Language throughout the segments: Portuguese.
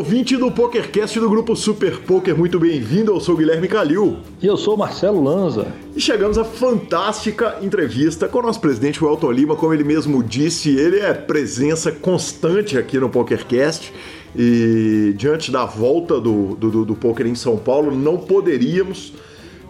ouvinte do PokerCast do grupo Super Poker, muito bem-vindo. Eu sou Guilherme Calil. E eu sou Marcelo Lanza. E chegamos à fantástica entrevista com o nosso presidente, o Elton Lima. Como ele mesmo disse, ele é presença constante aqui no PokerCast. E diante da volta do, do, do poker em São Paulo, não poderíamos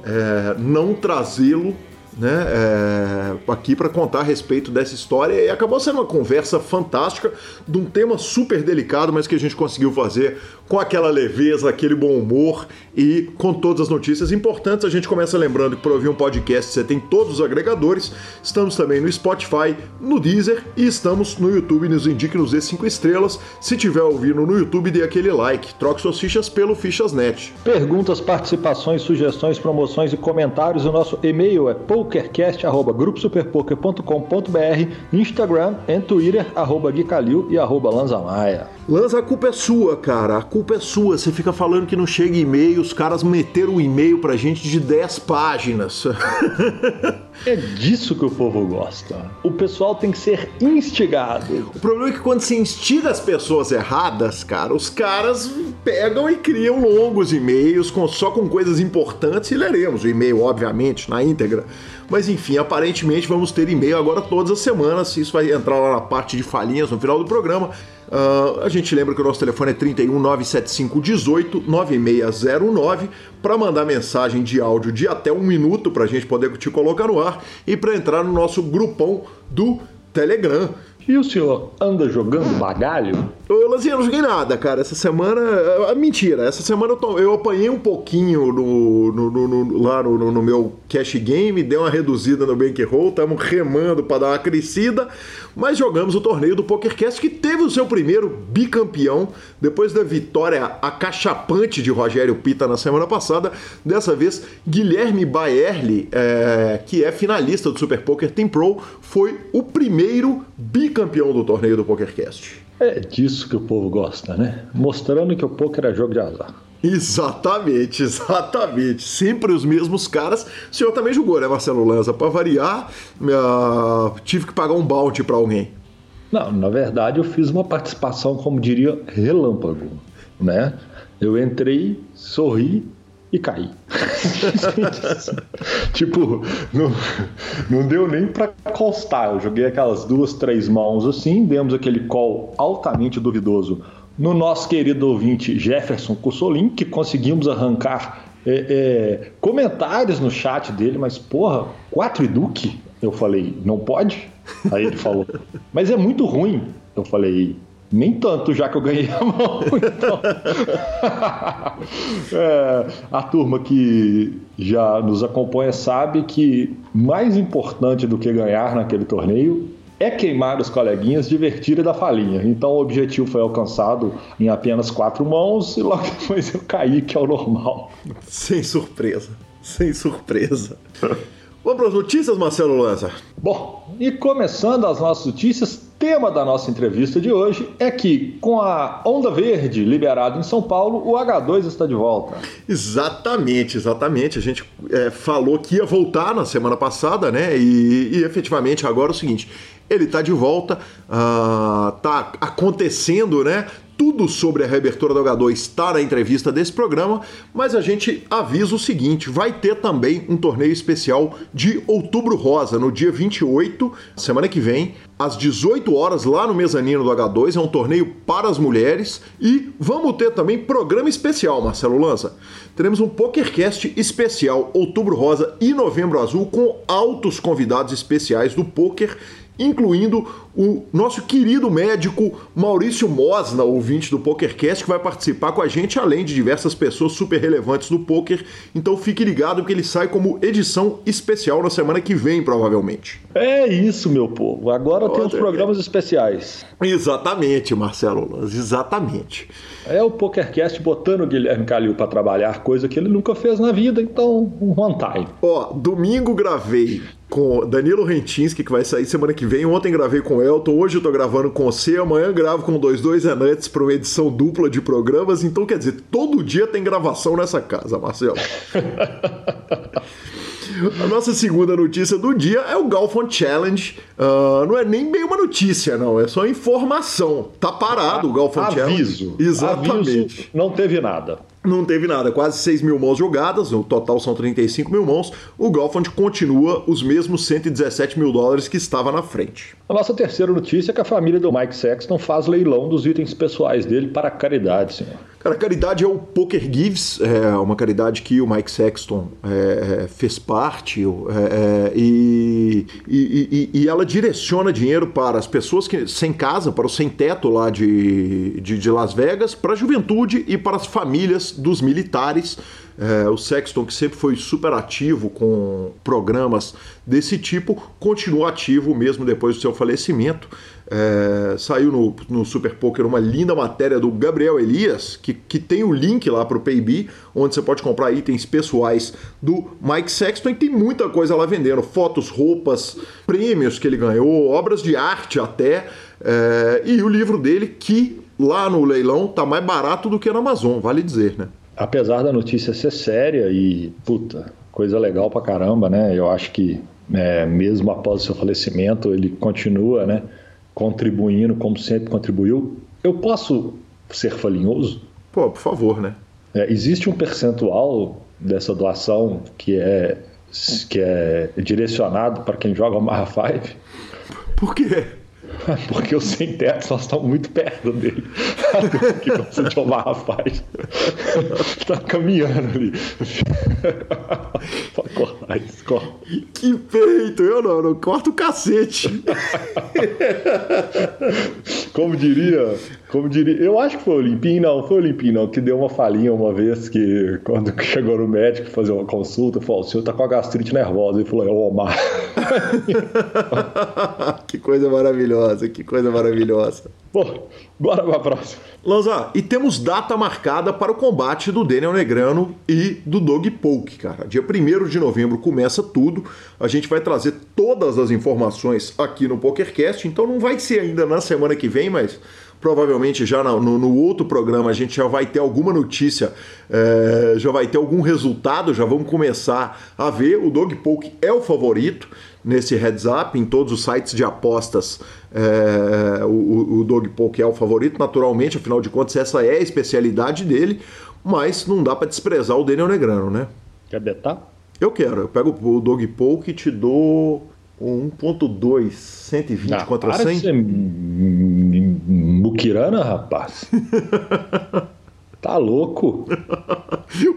é, não trazê-lo né, é, aqui para contar a respeito dessa história e acabou sendo uma conversa fantástica de um tema super delicado, mas que a gente conseguiu fazer com aquela leveza, aquele bom humor e com todas as notícias importantes. A gente começa lembrando que para ouvir um podcast você tem todos os agregadores. Estamos também no Spotify, no Deezer e estamos no YouTube. Nos indique nos dê 5 estrelas. Se tiver ouvindo no YouTube, dê aquele like. Troque suas fichas pelo Fichasnet. Perguntas, participações, sugestões, promoções e comentários. O nosso e-mail é pokercast.gruposuperpoker.com.br, Instagram e Twitter, arroba Gui Calil e arroba Lanzamaia. Lanza, a culpa é sua, cara. A culpa é sua. Você fica falando que não chega e-mail, os caras meteram um e-mail pra gente de 10 páginas. é disso que o povo gosta. O pessoal tem que ser instigado. O problema é que quando você instiga as pessoas erradas, cara, os caras pegam e criam longos e-mails com, só com coisas importantes e leremos o e-mail, obviamente, na íntegra. Mas enfim, aparentemente vamos ter e-mail agora todas as semanas. Isso vai entrar lá na parte de falhinhas no final do programa. Uh, a gente lembra que o nosso telefone é 31 975 18 9609 para mandar mensagem de áudio de até um minuto para a gente poder te colocar no ar e para entrar no nosso grupão do Telegram. E o senhor anda jogando bagalho? Ô, Lanzinha, não joguei nada, cara. Essa semana. É, mentira, essa semana eu, tô, eu apanhei um pouquinho no, no, no, lá no, meu cash game, dei uma reduzida no bankroll, estamos remando para dar uma crescida, mas jogamos o torneio do PokerCast que teve o seu primeiro bicampeão depois da vitória acachapante de Rogério Pita na semana passada. Dessa vez, Guilherme Baerli, é, que é finalista do Super Poker Team Pro, foi o primeiro bicampeão do torneio do PokerCast. É disso que o povo gosta, né? Mostrando que o poker é jogo de azar. Exatamente, exatamente. Sempre os mesmos caras. O senhor também jogou, né, Marcelo Lanza? Para variar, minha... tive que pagar um bounty para alguém. Não, na verdade eu fiz uma participação, como diria, relâmpago, né? Eu entrei, sorri, e caí. tipo, não, não deu nem para constar. Eu joguei aquelas duas, três mãos assim, demos aquele call altamente duvidoso no nosso querido ouvinte Jefferson Cussolin, que conseguimos arrancar é, é, comentários no chat dele, mas porra, quatro e Duque? Eu falei, não pode? Aí ele falou, mas é muito ruim. Eu falei, nem tanto, já que eu ganhei a mão. Então... é, a turma que já nos acompanha sabe que mais importante do que ganhar naquele torneio é queimar os coleguinhas, divertir e dar falinha. Então o objetivo foi alcançado em apenas quatro mãos e logo depois eu caí, que é o normal. Sem surpresa, sem surpresa. Vamos para as notícias, Marcelo Lanza? Bom, e começando as nossas notícias, tema da nossa entrevista de hoje é que, com a onda verde liberada em São Paulo, o H2 está de volta. Exatamente, exatamente. A gente é, falou que ia voltar na semana passada, né? E, e efetivamente agora é o seguinte: ele está de volta, está uh, acontecendo, né? Tudo sobre a reabertura do H2 está na entrevista desse programa, mas a gente avisa o seguinte: vai ter também um torneio especial de Outubro Rosa, no dia 28, semana que vem, às 18 horas, lá no mezanino do H2. É um torneio para as mulheres. E vamos ter também programa especial, Marcelo Lança. Teremos um PokerCast especial Outubro Rosa e Novembro Azul com altos convidados especiais do poker incluindo o nosso querido médico Maurício Mosna, ouvinte do PokerCast, que vai participar com a gente, além de diversas pessoas super relevantes do poker. Então fique ligado que ele sai como edição especial na semana que vem, provavelmente. É isso, meu povo. Agora Outra temos programas especiais. Exatamente, Marcelo exatamente. É o PokerCast botando o Guilherme Calil para trabalhar, coisa que ele nunca fez na vida, então one time. Ó, domingo gravei com Danilo Rentinski, que vai sair semana que vem. Ontem gravei com o Elton, hoje eu tô gravando com você, amanhã gravo com dois dois Anuts para uma edição dupla de programas. Então, quer dizer, todo dia tem gravação nessa casa, Marcelo. A nossa segunda notícia do dia é o Galfond Challenge. Uh, não é nem bem uma notícia, não, é só informação. Tá parado o Galfond Challenge. Aviso. Exatamente. Aviso, não teve nada. Não teve nada, quase 6 mil mãos jogadas, o total são 35 mil mãos. O Galfond continua os mesmos 117 mil dólares que estava na frente. A nossa terceira notícia é que a família do Mike Sexton faz leilão dos itens pessoais dele para caridade, senhor. Cara, a caridade é o Poker Gives, é uma caridade que o Mike Sexton é, é fez parte é, é e, e, e, ela direciona dinheiro para as pessoas que sem casa, para o sem teto lá de, de, de Las Vegas, para a juventude e para as famílias dos militares. É, o Sexton, que sempre foi super ativo com programas desse tipo, continua ativo mesmo depois do seu falecimento. É, saiu no, no Super Poker uma linda matéria do Gabriel Elias, que, que tem o link lá para o Payb, onde você pode comprar itens pessoais do Mike Sexton e tem muita coisa lá vendendo: fotos, roupas, prêmios que ele ganhou, obras de arte até, é, e o livro dele, que lá no leilão tá mais barato do que na Amazon, vale dizer, né? Apesar da notícia ser séria e, puta, coisa legal pra caramba, né? Eu acho que é, mesmo após o seu falecimento, ele continua, né? contribuindo como sempre contribuiu. Eu posso ser falinhoso? Pô, por favor, né? É, existe um percentual dessa doação que é, que é direcionado para quem joga Marra 5? Por quê? Porque os sem teto só estão muito perto dele. Que você de Omar faz? Está caminhando ali. Pode cortar isso, corta. Que peito! Eu não, não corto o cacete. Como diria, como diria, eu acho que foi o Limpinho, não, foi o Limpinho, não, que deu uma falinha uma vez que quando chegou no médico fazer uma consulta, falou: o senhor tá com a gastrite nervosa. Ele falou: é o Omar. que coisa maravilhosa, que coisa maravilhosa. Pô, bora pra próxima. Lanza, e temos data marcada para o combate do Daniel Negrano e do Doug Polk, cara. Dia 1 de novembro começa tudo. A gente vai trazer todas as informações aqui no PokerCast, então não vai ser ainda na semana que vem, mas provavelmente já no, no, outro programa a gente já vai ter alguma notícia, é, já vai ter algum resultado, já vamos começar a ver. O Dog Poke é o favorito nesse heads up, em todos os sites de apostas. É, o, o Dog Poke é o favorito, naturalmente, afinal de contas, essa é a especialidade dele, mas não dá para desprezar o Daniel Negrano, né? Quer betar? Eu quero. Eu pego o Dog Poke e te dou 1.2, 120 ah, contra para 100. De ser muquirana, rapaz. tá louco.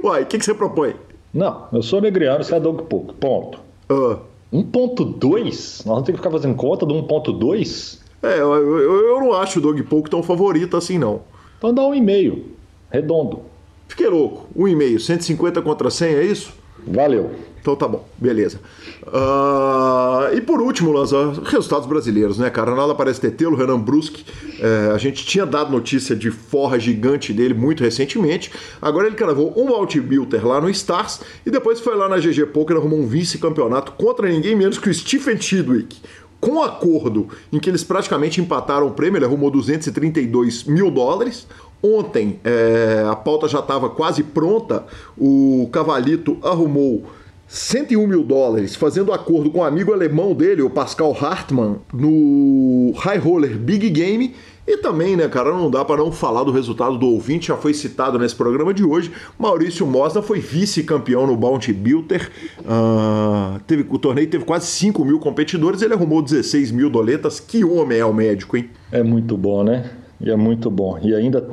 Uai, o que, que, você propõe? Não, eu sou negriano, você é Doug Pouco. Ponto. Uh. Ah. 1.2? Nós vamos ter que ficar fazendo conta do 1.2? É, eu, eu, eu, não acho o Doug Pouco tão favorito assim, não. Então dá um e-mail. Redondo. Fiquei louco. Um e-mail. 150 contra 100, é isso? Valeu. Então tá bom, beleza. Uh, e por último, Lanza, resultados brasileiros, né, cara? Nada parece ter tê-lo, Renan Bruschi. É, a gente tinha dado notícia de forra gigante dele muito recentemente. Agora ele cravou um multi-builder lá no Stars e depois foi lá na GG Poker arrumou um vice-campeonato contra ninguém menos que o Stephen Chidwick. Com acordo em que eles praticamente empataram o prêmio, ele arrumou 232 mil dólares. Ontem é, a pauta já estava quase pronta, o Cavalito arrumou 101 mil dólares, fazendo acordo com um amigo alemão dele, o Pascal Hartmann, no High Roller Big Game. E também, né, cara, não dá para não falar do resultado do ouvinte, já foi citado nesse programa de hoje. Maurício Mosna foi vice-campeão no Bounty Builder. Uh, teve, o torneio teve quase 5 mil competidores, ele arrumou 16 mil doletas. Que homem é o médico, hein? É muito bom, né? E é muito bom. E ainda,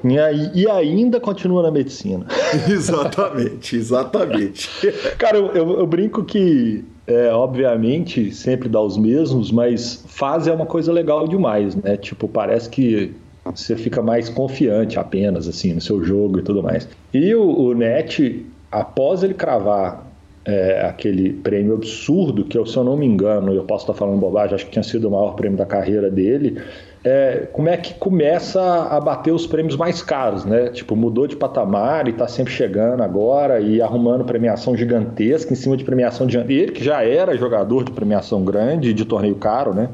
e ainda continua na medicina. exatamente, exatamente. Cara, eu, eu, eu brinco que, é, obviamente, sempre dá os mesmos, mas fase é uma coisa legal demais, né? Tipo, parece que você fica mais confiante apenas, assim, no seu jogo e tudo mais. E o, o Net, após ele cravar é, aquele prêmio absurdo, que eu, se eu não me engano, eu posso estar falando bobagem, acho que tinha sido o maior prêmio da carreira dele é, como é que começa a bater os prêmios mais caros, né? Tipo, mudou de patamar e está sempre chegando agora e arrumando premiação gigantesca em cima de premiação de ele que já era jogador de premiação grande, de torneio caro, né?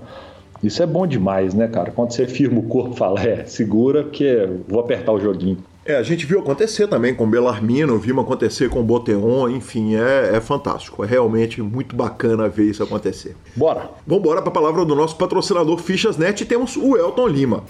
Isso é bom demais, né, cara? Quando você firma o corpo fala, é, segura, porque vou apertar o joguinho. É, a gente viu acontecer também com Belarmino, vimos acontecer com Boteon, enfim, é, é fantástico. É realmente muito bacana ver isso acontecer. Bora! Vamos embora para a palavra do nosso patrocinador Fichas.net e temos o Elton Lima.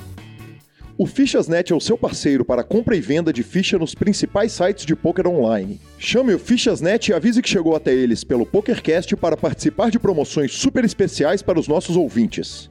O Fichas.net é o seu parceiro para compra e venda de ficha nos principais sites de poker online. Chame o Fichas.net e avise que chegou até eles pelo PokerCast para participar de promoções super especiais para os nossos ouvintes.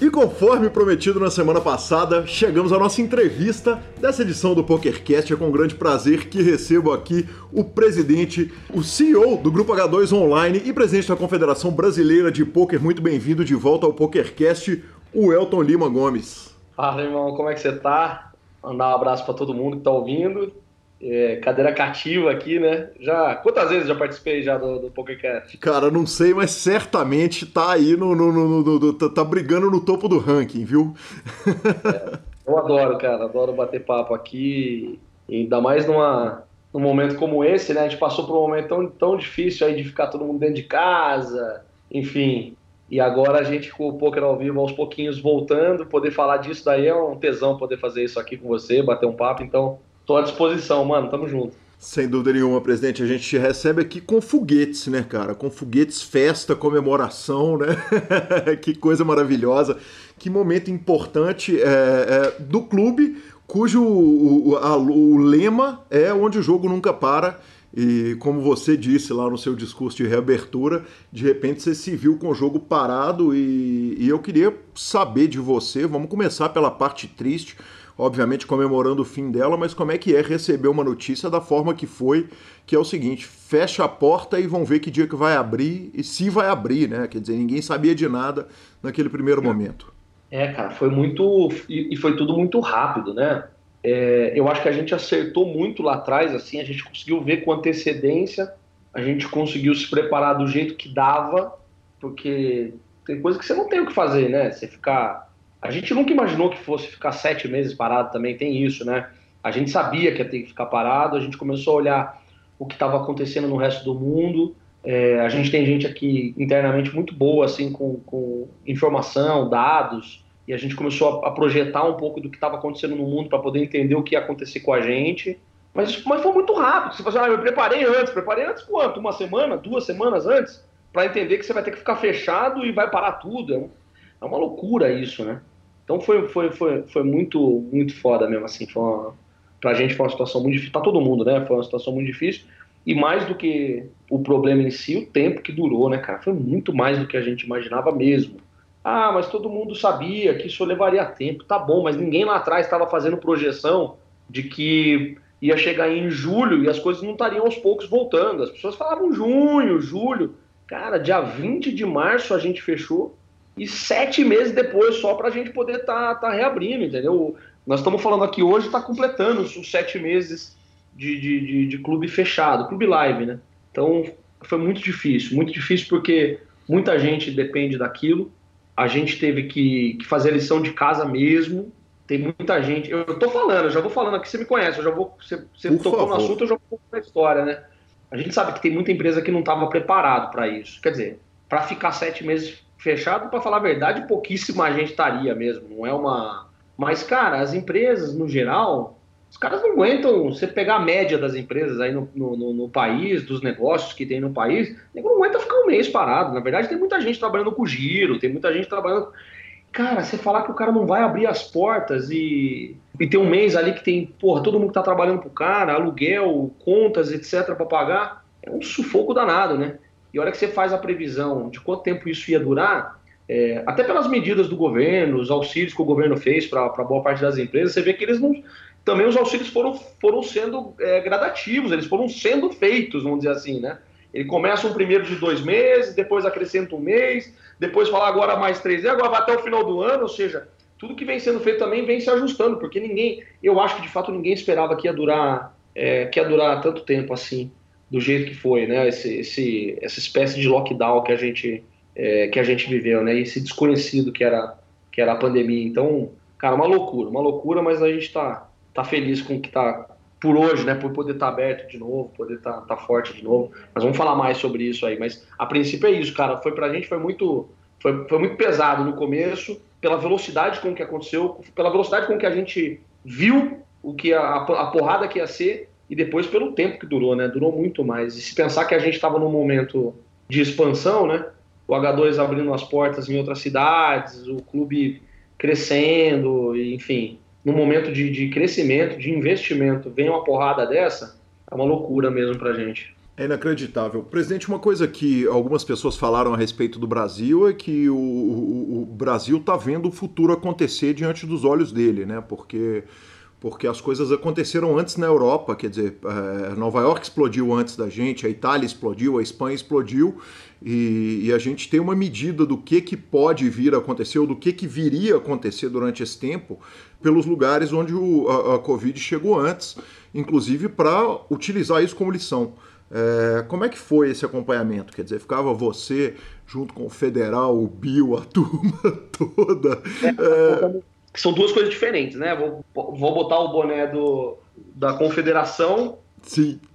E conforme prometido na semana passada, chegamos à nossa entrevista dessa edição do PokerCast. É com grande prazer que recebo aqui o presidente, o CEO do Grupo H2 Online e presidente da Confederação Brasileira de Poker. Muito bem-vindo de volta ao PokerCast, o Elton Lima Gomes. Fala, irmão, como é que você tá? Mandar um abraço para todo mundo que tá ouvindo é, cadeira cativa aqui, né? Já quantas vezes já participei já do, do PokerCast? Cara, não sei, mas certamente tá aí no, no, no, no tá, tá, brigando no topo do ranking, viu? É, eu adoro, cara, adoro bater papo aqui, ainda mais numa num momento como esse, né? A gente passou por um momento tão, tão difícil aí de ficar todo mundo dentro de casa, enfim. E agora a gente com o Poker ao vivo aos pouquinhos voltando, poder falar disso daí é um tesão poder fazer isso aqui com você, bater um papo, então Tô à disposição, mano. Tamo junto. Sem dúvida nenhuma, presidente. A gente te recebe aqui com foguetes, né, cara? Com foguetes, festa, comemoração, né? que coisa maravilhosa. Que momento importante é, é, do clube, cujo o, a, o lema é onde o jogo nunca para. E como você disse lá no seu discurso de reabertura, de repente você se viu com o jogo parado e, e eu queria saber de você, vamos começar pela parte triste obviamente comemorando o fim dela, mas como é que é receber uma notícia da forma que foi, que é o seguinte, fecha a porta e vão ver que dia que vai abrir e se vai abrir, né? Quer dizer, ninguém sabia de nada naquele primeiro momento. É, cara, foi muito e foi tudo muito rápido, né? É, eu acho que a gente acertou muito lá atrás, assim, a gente conseguiu ver com antecedência, a gente conseguiu se preparar do jeito que dava, porque tem coisa que você não tem o que fazer, né? Você ficar a gente nunca imaginou que fosse ficar sete meses parado também, tem isso, né? A gente sabia que ia ter que ficar parado, a gente começou a olhar o que estava acontecendo no resto do mundo. É, a gente tem gente aqui internamente muito boa, assim, com, com informação, dados, e a gente começou a, a projetar um pouco do que estava acontecendo no mundo para poder entender o que ia acontecer com a gente. Mas, mas foi muito rápido. Você fala assim, ah, eu preparei antes. Preparei antes quanto? Uma semana? Duas semanas antes? Para entender que você vai ter que ficar fechado e vai parar tudo. É, é uma loucura isso, né? Então foi, foi, foi, foi muito, muito foda mesmo, assim, foi uma, pra gente foi uma situação muito difícil, pra todo mundo, né, foi uma situação muito difícil, e mais do que o problema em si, o tempo que durou, né, cara, foi muito mais do que a gente imaginava mesmo. Ah, mas todo mundo sabia que isso levaria tempo, tá bom, mas ninguém lá atrás estava fazendo projeção de que ia chegar em julho e as coisas não estariam aos poucos voltando. As pessoas falavam junho, julho. Cara, dia 20 de março a gente fechou e sete meses depois só para a gente poder estar tá, tá reabrindo, entendeu? Nós estamos falando aqui hoje, está completando os sete meses de, de, de, de, clube fechado, clube live, né? Então foi muito difícil, muito difícil porque muita gente depende daquilo. A gente teve que, que fazer a lição de casa mesmo. Tem muita gente. Eu, estou falando, eu já vou falando aqui, você me conhece, eu já vou. Você, você tocou favor. no assunto, eu já vou contar a história, né? A gente sabe que tem muita empresa que não estava preparado para isso. Quer dizer, para ficar sete meses fechado, para falar a verdade, pouquíssima gente estaria mesmo. Não é uma. Mas, cara, as empresas, no geral, os caras não aguentam. Você pegar a média das empresas aí no, no, no país, dos negócios que tem no país, não aguenta ficar um mês parado. Na verdade, tem muita gente trabalhando com giro, tem muita gente trabalhando. Cara, você falar que o cara não vai abrir as portas e, e tem um mês ali que tem, porra, todo mundo que tá trabalhando pro cara, aluguel, contas, etc, para pagar, é um sufoco danado, né? E a hora que você faz a previsão de quanto tempo isso ia durar, é, até pelas medidas do governo, os auxílios que o governo fez para boa parte das empresas, você vê que eles não. Também os auxílios foram, foram sendo é, gradativos, eles foram sendo feitos, vamos dizer assim, né? Ele começa um primeiro de dois meses, depois acrescenta um mês, depois fala agora mais três, e agora vai até o final do ano, ou seja, tudo que vem sendo feito também vem se ajustando, porque ninguém, eu acho que de fato ninguém esperava que ia durar, é, que ia durar tanto tempo assim, do jeito que foi, né? Esse, esse, essa espécie de lockdown que a gente, é, que a gente viveu, né? Esse desconhecido que era, que era a pandemia. Então, cara, uma loucura, uma loucura, mas a gente está tá feliz com o que está por hoje, né, por poder estar tá aberto de novo, poder estar tá, tá forte de novo. Mas vamos falar mais sobre isso aí. Mas a princípio é isso, cara. Foi pra gente foi muito, foi, foi muito pesado no começo, pela velocidade com que aconteceu, pela velocidade com que a gente viu o que a, a porrada que ia ser e depois pelo tempo que durou, né? Durou muito mais. E se pensar que a gente estava num momento de expansão, né? O H2 abrindo as portas em outras cidades, o clube crescendo, enfim, no momento de, de crescimento, de investimento, vem uma porrada dessa, é uma loucura mesmo pra gente. É inacreditável. Presidente, uma coisa que algumas pessoas falaram a respeito do Brasil é que o, o, o Brasil está vendo o futuro acontecer diante dos olhos dele, né? Porque porque as coisas aconteceram antes na Europa, quer dizer, é, Nova York explodiu antes da gente, a Itália explodiu, a Espanha explodiu, e, e, a gente tem uma medida do que, que pode vir a acontecer, ou do que, que viria a acontecer durante esse tempo, pelos lugares onde o, a, a Covid chegou antes, inclusive para utilizar isso como lição. É, como é que foi esse acompanhamento? Quer dizer, ficava você junto com o federal, o Bill, a turma toda. É, é que são duas coisas diferentes, né? Vou, vou botar o boné do, da confederação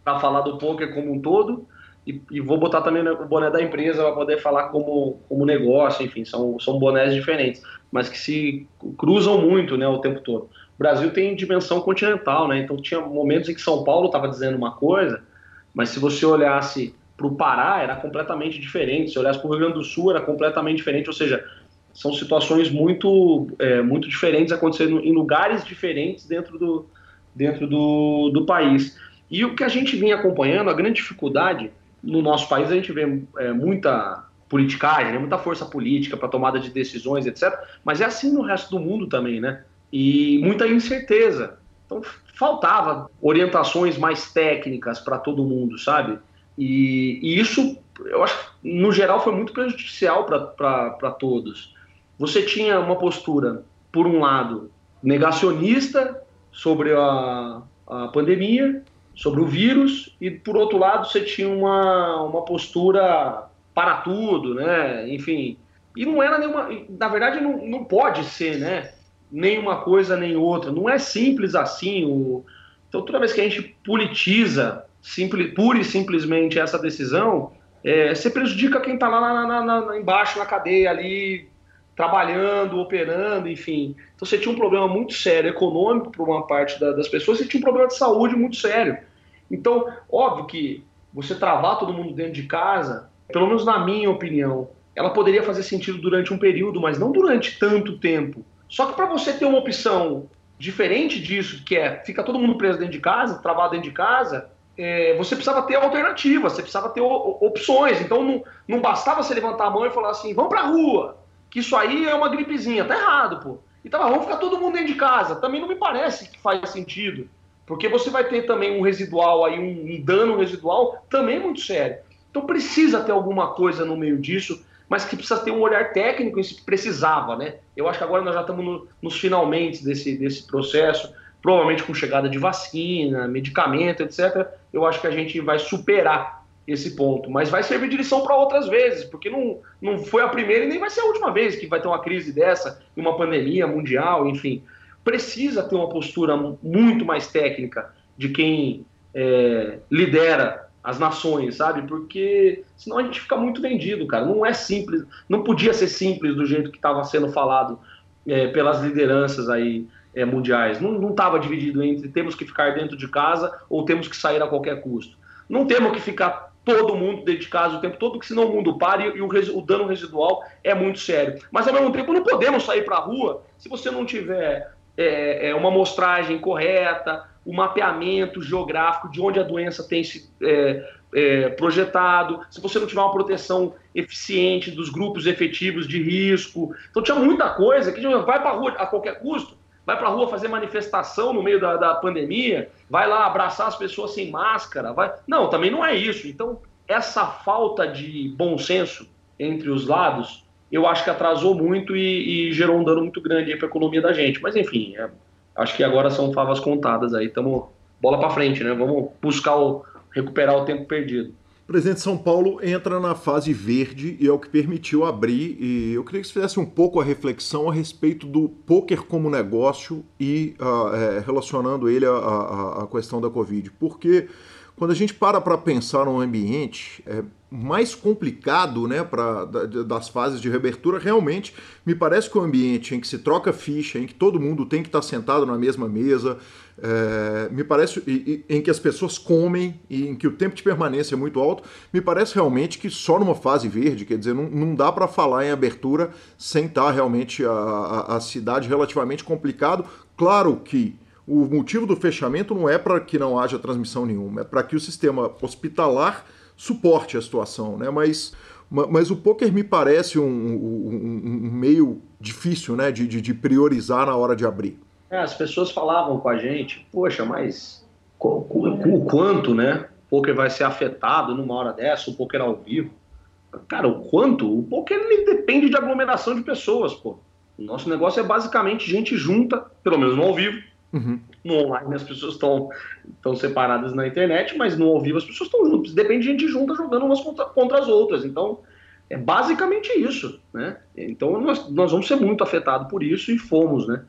para falar do poker como um todo e, e, vou botar também o boné da empresa para poder falar como, como negócio, enfim, são, são bonés diferentes, mas que se cruzam muito né, o tempo todo. O Brasil tem dimensão continental, né? Então tinha momentos em que São Paulo estava dizendo uma coisa, mas se você olhasse para o Pará era completamente diferente, se olhasse para o Rio Grande do Sul era completamente diferente, ou seja, são situações muito, é, muito diferentes acontecendo em lugares diferentes dentro do, dentro do, do país. E o que a gente vinha acompanhando, a grande dificuldade no nosso país, a gente vê é, muita politicagem, né, muita força política para tomada de decisões, etc. Mas é assim no resto do mundo também, né? E muita incerteza. Então faltava orientações mais técnicas para todo mundo, sabe? E, e, isso, eu acho, no geral, foi muito prejudicial para todos você tinha uma postura, por um lado, negacionista sobre a, a pandemia, sobre o vírus, e por outro lado você tinha uma, uma postura para tudo, né? Enfim, e não era nenhuma. Na verdade, não, não pode ser, né? Nem uma coisa nem outra. Não é simples assim. O... Então, toda vez que a gente politiza simples, pura e simplesmente essa decisão, é, você prejudica quem está lá na, embaixo na cadeia ali trabalhando, operando, enfim. Então você tinha um problema muito sério econômico para uma parte da, das pessoas, você tinha um problema de saúde muito sério. Então, óbvio que você travar todo mundo dentro de casa, pelo menos na minha opinião, ela poderia fazer sentido durante um período, mas não durante tanto tempo. Só que para você ter uma opção diferente disso, que é fica todo mundo preso dentro de casa, travado dentro de casa, é, você precisava ter alternativas, você precisava ter opções. Então não, não bastava você levantar a mão e falar assim, vamos para a rua que isso aí é uma gripezinha. Tá errado, pô. Então vamos ficar todo mundo dentro de casa. Também não me parece que faz sentido. Porque você vai ter também um residual aí, um, um dano residual também muito sério. Então precisa ter alguma coisa no meio disso, mas que precisa ter um olhar técnico, isso precisava, né? Eu acho que agora nós já estamos no, nos finalmente desse, desse processo, provavelmente com chegada de vacina, medicamento, etc. Eu acho que a gente vai superar esse ponto, mas vai servir de lição para outras vezes, porque não, não foi a primeira e nem vai ser a última vez que vai ter uma crise dessa, uma pandemia mundial, enfim. Precisa ter uma postura muito mais técnica de quem é, lidera as nações, sabe? Porque senão a gente fica muito vendido, cara. Não é simples, não podia ser simples do jeito que estava sendo falado é, pelas lideranças aí é, mundiais. Não estava dividido entre temos que ficar dentro de casa ou temos que sair a qualquer custo. Não temos que ficar todo mundo dentro de casa o tempo todo, porque senão o mundo para e, o, o, dano residual é muito sério. Mas ao mesmo tempo não podemos sair para a rua se você não tiver é, é, uma amostragem correta, o um mapeamento geográfico de onde a doença tem se é, é, projetado, se você não tiver uma proteção eficiente dos grupos efetivos de risco. Então tinha muita coisa que vai para a rua a qualquer custo vai para a rua fazer manifestação no meio da, da pandemia, vai lá abraçar as pessoas sem máscara, vai. Não, também não é isso. Então, essa falta de bom senso entre os lados eu acho que atrasou muito e, e gerou um dano muito grande para a economia da gente. Mas enfim, é, acho que agora são favas contadas aí, estamos bola para frente, né? Vamos buscar o, recuperar o tempo perdido. O presidente de São Paulo entra na fase verde e é o que permitiu abrir. E eu queria que você fizesse um pouco a reflexão a respeito do poker como negócio e uh, é, relacionando ele à questão da Covid. Porque quando a gente para para pensar num ambiente é, mais complicado né, pra, das fases de reabertura, realmente me parece que o ambiente em que se troca ficha, em que todo mundo tem que estar sentado na mesma mesa, é, me parece e, e, em que as pessoas comem e em que o tempo de permanência é muito alto, me parece realmente que só numa fase verde, quer dizer, não, não dá para falar em abertura sem estar realmente a, a, a cidade relativamente complicado. Claro que o motivo do fechamento não é para que não haja transmissão nenhuma, é para que o sistema hospitalar suporte a situação, né? Mas, mas o poker me parece um, um, um meio difícil, né, de, de, priorizar na hora de abrir. É, as pessoas falavam com a gente, poxa, mas o quanto, né? O poker vai ser afetado numa hora dessa, o poker ao vivo. Cara, o quanto? O poker ele depende de aglomeração de pessoas, pô. O nosso negócio é basicamente gente junta, pelo menos no ao vivo, Uhum. No online as pessoas estão separadas na internet, mas no ao vivo as pessoas estão juntas. Depende de gente junta jogando umas contra, contra, as outras. Então, é basicamente isso. Né? Então, nós, nós vamos ser muito afetados por isso e fomos. Né?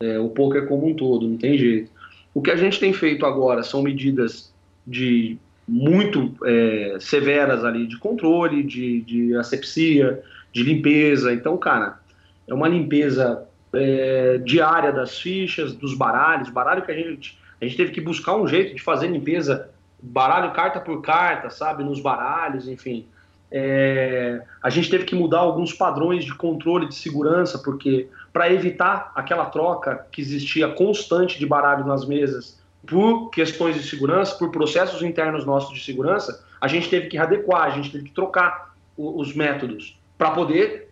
É, o poker como um todo, não tem jeito. O que a gente tem feito agora são medidas de muito é, severas ali de controle, de, de asepsia, de limpeza. Então, cara, é uma limpeza é, diária das fichas, dos baralhos, baralho que a gente, a gente teve que buscar um jeito de fazer limpeza, baralho carta por carta, sabe, nos baralhos, enfim. É, a gente teve que mudar alguns padrões de controle de segurança, porque para evitar aquela troca que existia constante de baralho nas mesas por questões de segurança, por processos internos nossos de segurança, a gente teve que adequar, a gente teve que trocar os métodos para poder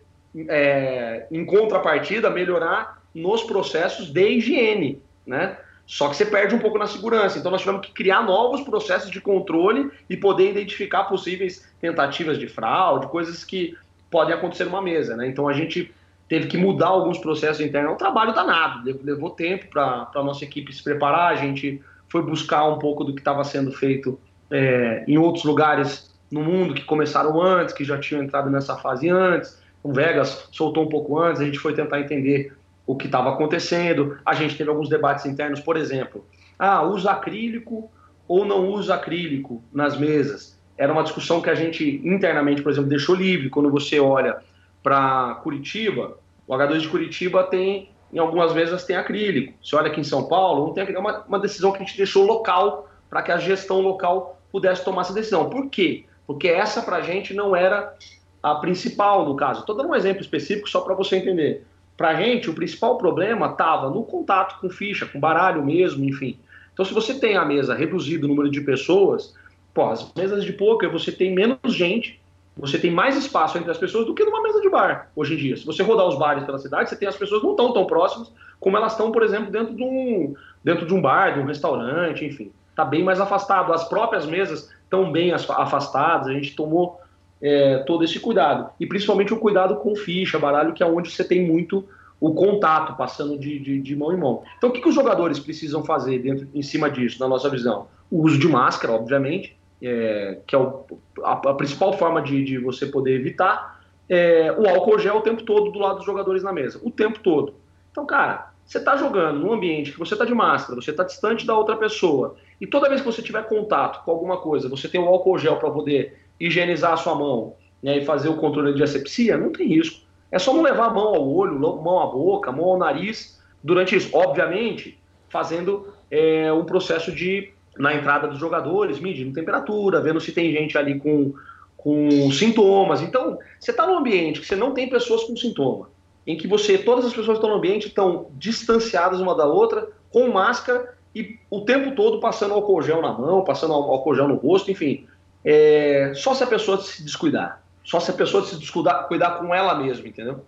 é, em contrapartida, melhorar nos processos de higiene, né? Só que você perde um pouco na segurança. Então nós tivemos que criar novos processos de controle e poder identificar possíveis tentativas de fraude, coisas que podem acontecer numa mesa, né? Então a gente teve que mudar alguns processos internos. É um trabalho danado, levou tempo para a nossa equipe se preparar. A gente foi buscar um pouco do que estava sendo feito é, em outros lugares no mundo que começaram antes, que já tinham entrado nessa fase antes o Vegas soltou um pouco antes, a gente foi tentar entender o que estava acontecendo. A gente teve alguns debates internos, por exemplo, ah, usa acrílico ou não usa acrílico nas mesas? Era uma discussão que a gente internamente, por exemplo, deixou livre. Quando você olha para Curitiba, o H2 de Curitiba tem, em algumas mesas, tem acrílico. Você olha aqui em São Paulo, não tem É uma, uma decisão que a gente deixou local para que a gestão local pudesse tomar essa decisão. Por quê? Porque essa, para a gente, não era a principal no caso. Estou dando um exemplo específico só para você entender. Para a gente, o principal problema estava no contato com ficha, com baralho mesmo, enfim. Então, se você tem a mesa reduzido o número de pessoas, pô, as mesas de poker você tem menos gente, você tem mais espaço entre as pessoas do que numa mesa de bar hoje em dia. Se você rodar os bares pela cidade, você tem as pessoas não tão tão próximas como elas estão, por exemplo, dentro de um dentro de um bar, de um restaurante, enfim. Está bem mais afastado. As próprias mesas estão bem afastadas. A gente tomou é, todo esse cuidado. E principalmente o cuidado com ficha, baralho, que é onde você tem muito o contato, passando de, de, de mão em mão. Então, o que, que, os jogadores precisam fazer dentro, em cima disso, na nossa visão? O uso de máscara, obviamente, é, que é o, a, a, principal forma de, de você poder evitar. É, o álcool gel o tempo todo do lado dos jogadores na mesa, o tempo todo. Então, cara, você está jogando num ambiente que você está de máscara, você está distante da outra pessoa, e toda vez que você tiver contato com alguma coisa, você tem o álcool gel para poder higienizar a sua mão né, e fazer o controle de asepsia, não tem risco. É só não levar a mão ao olho, mão à boca, mão ao nariz durante isso. Obviamente, fazendo é, um processo de, na entrada dos jogadores, medindo temperatura, vendo se tem gente ali com, com sintomas. Então, você está num ambiente que você não tem pessoas com sintoma, em que você, todas as pessoas que estão no ambiente estão distanciadas uma da outra, com máscara e o tempo todo passando álcool gel na mão, passando álcool gel no rosto, enfim, é, só se a pessoa se descuidar. Só se a pessoa se descuidar cuidar com ela mesma, entendeu?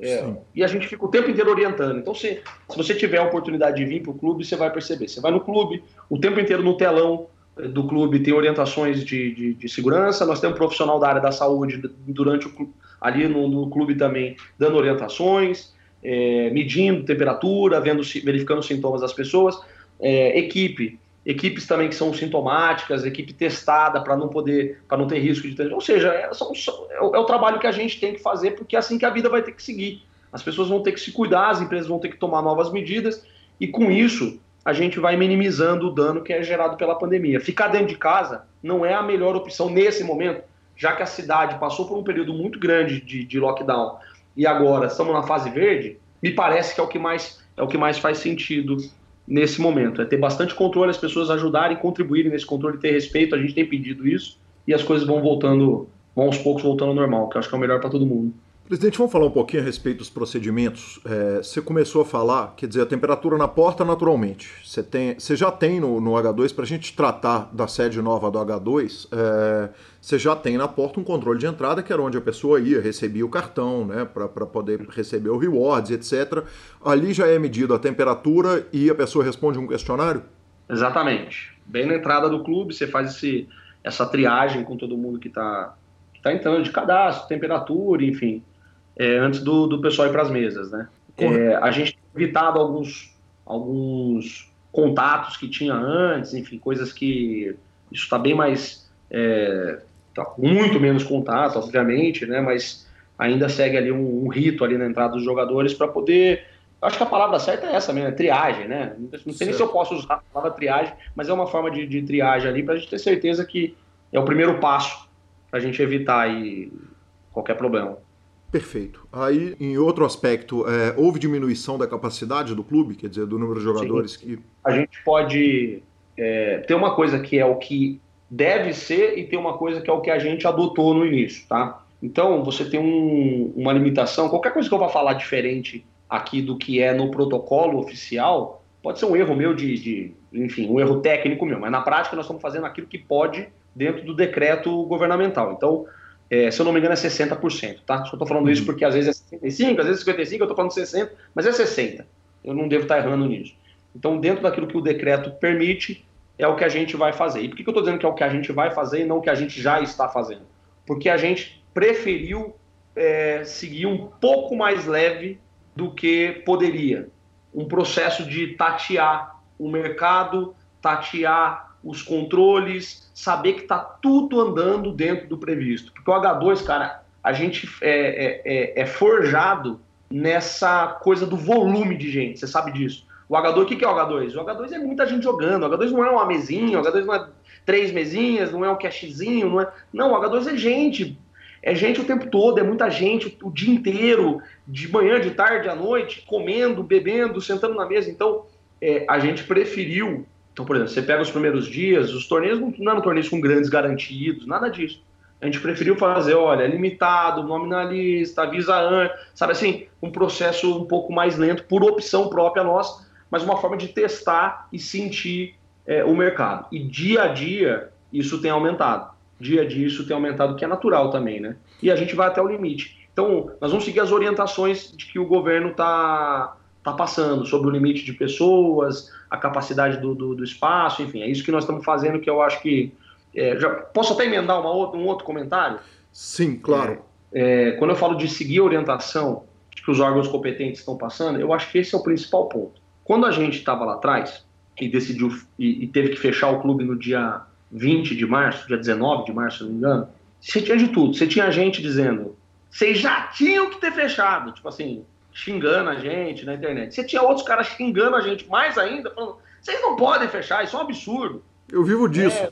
É, e a gente fica o tempo inteiro orientando. Então, se, se você tiver a oportunidade de vir para o clube, você vai perceber. Você vai no clube, o tempo inteiro no telão, do clube tem orientações de, de, de, segurança, nós temos um profissional da área da saúde durante o, ali no, no clube também dando orientações, é, medindo temperatura, vendo, verificando os sintomas das pessoas, é, equipe, equipes também que são sintomáticas, equipe testada para não poder, para não ter risco de ter, ou seja, é, são, é, o, é o trabalho que a gente tem que fazer porque é assim que a vida vai ter que seguir. As pessoas vão ter que se cuidar, as empresas vão ter que tomar novas medidas e com isso a gente vai minimizando o dano que é gerado pela pandemia. Ficar dentro de casa não é a melhor opção nesse momento, já que a cidade passou por um período muito grande de, de lockdown e agora estamos na fase verde, me parece que é o que mais é o que mais faz sentido nesse momento. É ter bastante controle, as pessoas ajudarem, contribuírem nesse controle, ter respeito. A gente tem pedido isso e as coisas vão voltando, vão aos poucos voltando ao normal, que eu acho que é o melhor para todo mundo. Presidente, vamos falar um pouquinho a respeito dos procedimentos. É, você começou a falar, quer dizer, a temperatura na porta naturalmente. Você, tem, você já tem no, no H2, para a gente tratar da sede nova do H2, é, você já tem na porta um controle de entrada, que era onde a pessoa ia, recebia o cartão, né, para poder receber o rewards, etc. Ali já é medida a temperatura e a pessoa responde um questionário? Exatamente. Bem na entrada do clube, você faz esse, essa triagem com todo mundo que está tá entrando de cadastro, temperatura, enfim é, antes do, do pessoal ir para as mesas, né? É, a gente tem evitado alguns, alguns contatos que tinha antes, enfim, coisas que isso está bem mais, é, tá muito menos contato, obviamente, né? Mas ainda segue ali um, um rito ali na entrada dos jogadores para poder acho que a palavra certa é essa mesmo, é triagem, né? Não sei certo. nem se eu posso usar a palavra triagem, mas é uma forma de, de triagem ali para a gente ter certeza que é o primeiro passo para a gente evitar aí qualquer problema. Perfeito. Aí, em outro aspecto, é, houve diminuição da capacidade do clube, quer dizer, do número de jogadores Sim. que. A gente pode é, ter uma coisa que é o que deve ser e ter uma coisa que é o que a gente adotou no início, tá? Então, você tem um, uma limitação, qualquer coisa que eu vá falar diferente aqui do que é no protocolo oficial, pode ser um erro meu de, de enfim, um erro técnico meu, mas na prática nós estamos fazendo aquilo que pode dentro do decreto governamental. Então, é, se eu não me engano, é 60%, tá? Só estou falando isso uhum. porque às vezes é 65%, às vezes é 55%, eu estou falando 60%, mas é 60%. Eu não devo estar errando nisso. Então, dentro daquilo que o decreto permite, é o que a gente vai fazer. E por que, eu estou dizendo que é o que a gente vai fazer e não o que a gente já está fazendo? Porque a gente preferiu é, seguir um pouco mais leve do que poderia. Um processo de tatear o mercado, tatear os controles, saber que está tudo andando dentro do previsto. Porque o H2, cara, a gente é, é, é, é forjado nessa coisa do volume de gente, você sabe disso. O H2, o que é o H2? O H2 é muita gente jogando. O H2 não é uma mesinha, o H2 não é três mesinhas, não é um cachezinho, não é. Não, o H2 é gente. É gente o tempo todo, é muita gente o dia inteiro, de manhã, de tarde, à noite, comendo, bebendo, sentando na mesa. Então, é, a gente preferiu então, por exemplo, você pega os primeiros dias, os torneios não eram torneios com grandes garantidos, nada disso. A gente preferiu fazer, olha, limitado, nominalista, avisa antes, sabe assim, um processo um pouco mais lento, por opção própria nossa, mas uma forma de testar e sentir é, o mercado. E dia a dia isso tem aumentado. Dia a dia isso tem aumentado, que é natural também, né? E a gente vai até o limite. Então, nós vamos seguir as orientações de que o governo está tá passando sobre o limite de pessoas, a capacidade do, do, do, espaço, enfim, é isso que nós estamos fazendo que eu acho que. É, já, posso até emendar uma outra, um outro comentário? Sim, claro. É, é, quando eu falo de seguir a orientação que os órgãos competentes estão passando, eu acho que esse é o principal ponto. Quando a gente estava lá atrás e decidiu e, e, teve que fechar o clube no dia 20 de março, dia 19 de março, se não me engano, você tinha de tudo. Você tinha gente dizendo, vocês já tinham que ter fechado. Tipo assim, xingando a gente na internet. Você tinha outros caras xingando a gente mais ainda, falando: vocês não podem fechar, isso é um absurdo. Eu vivo disso. É,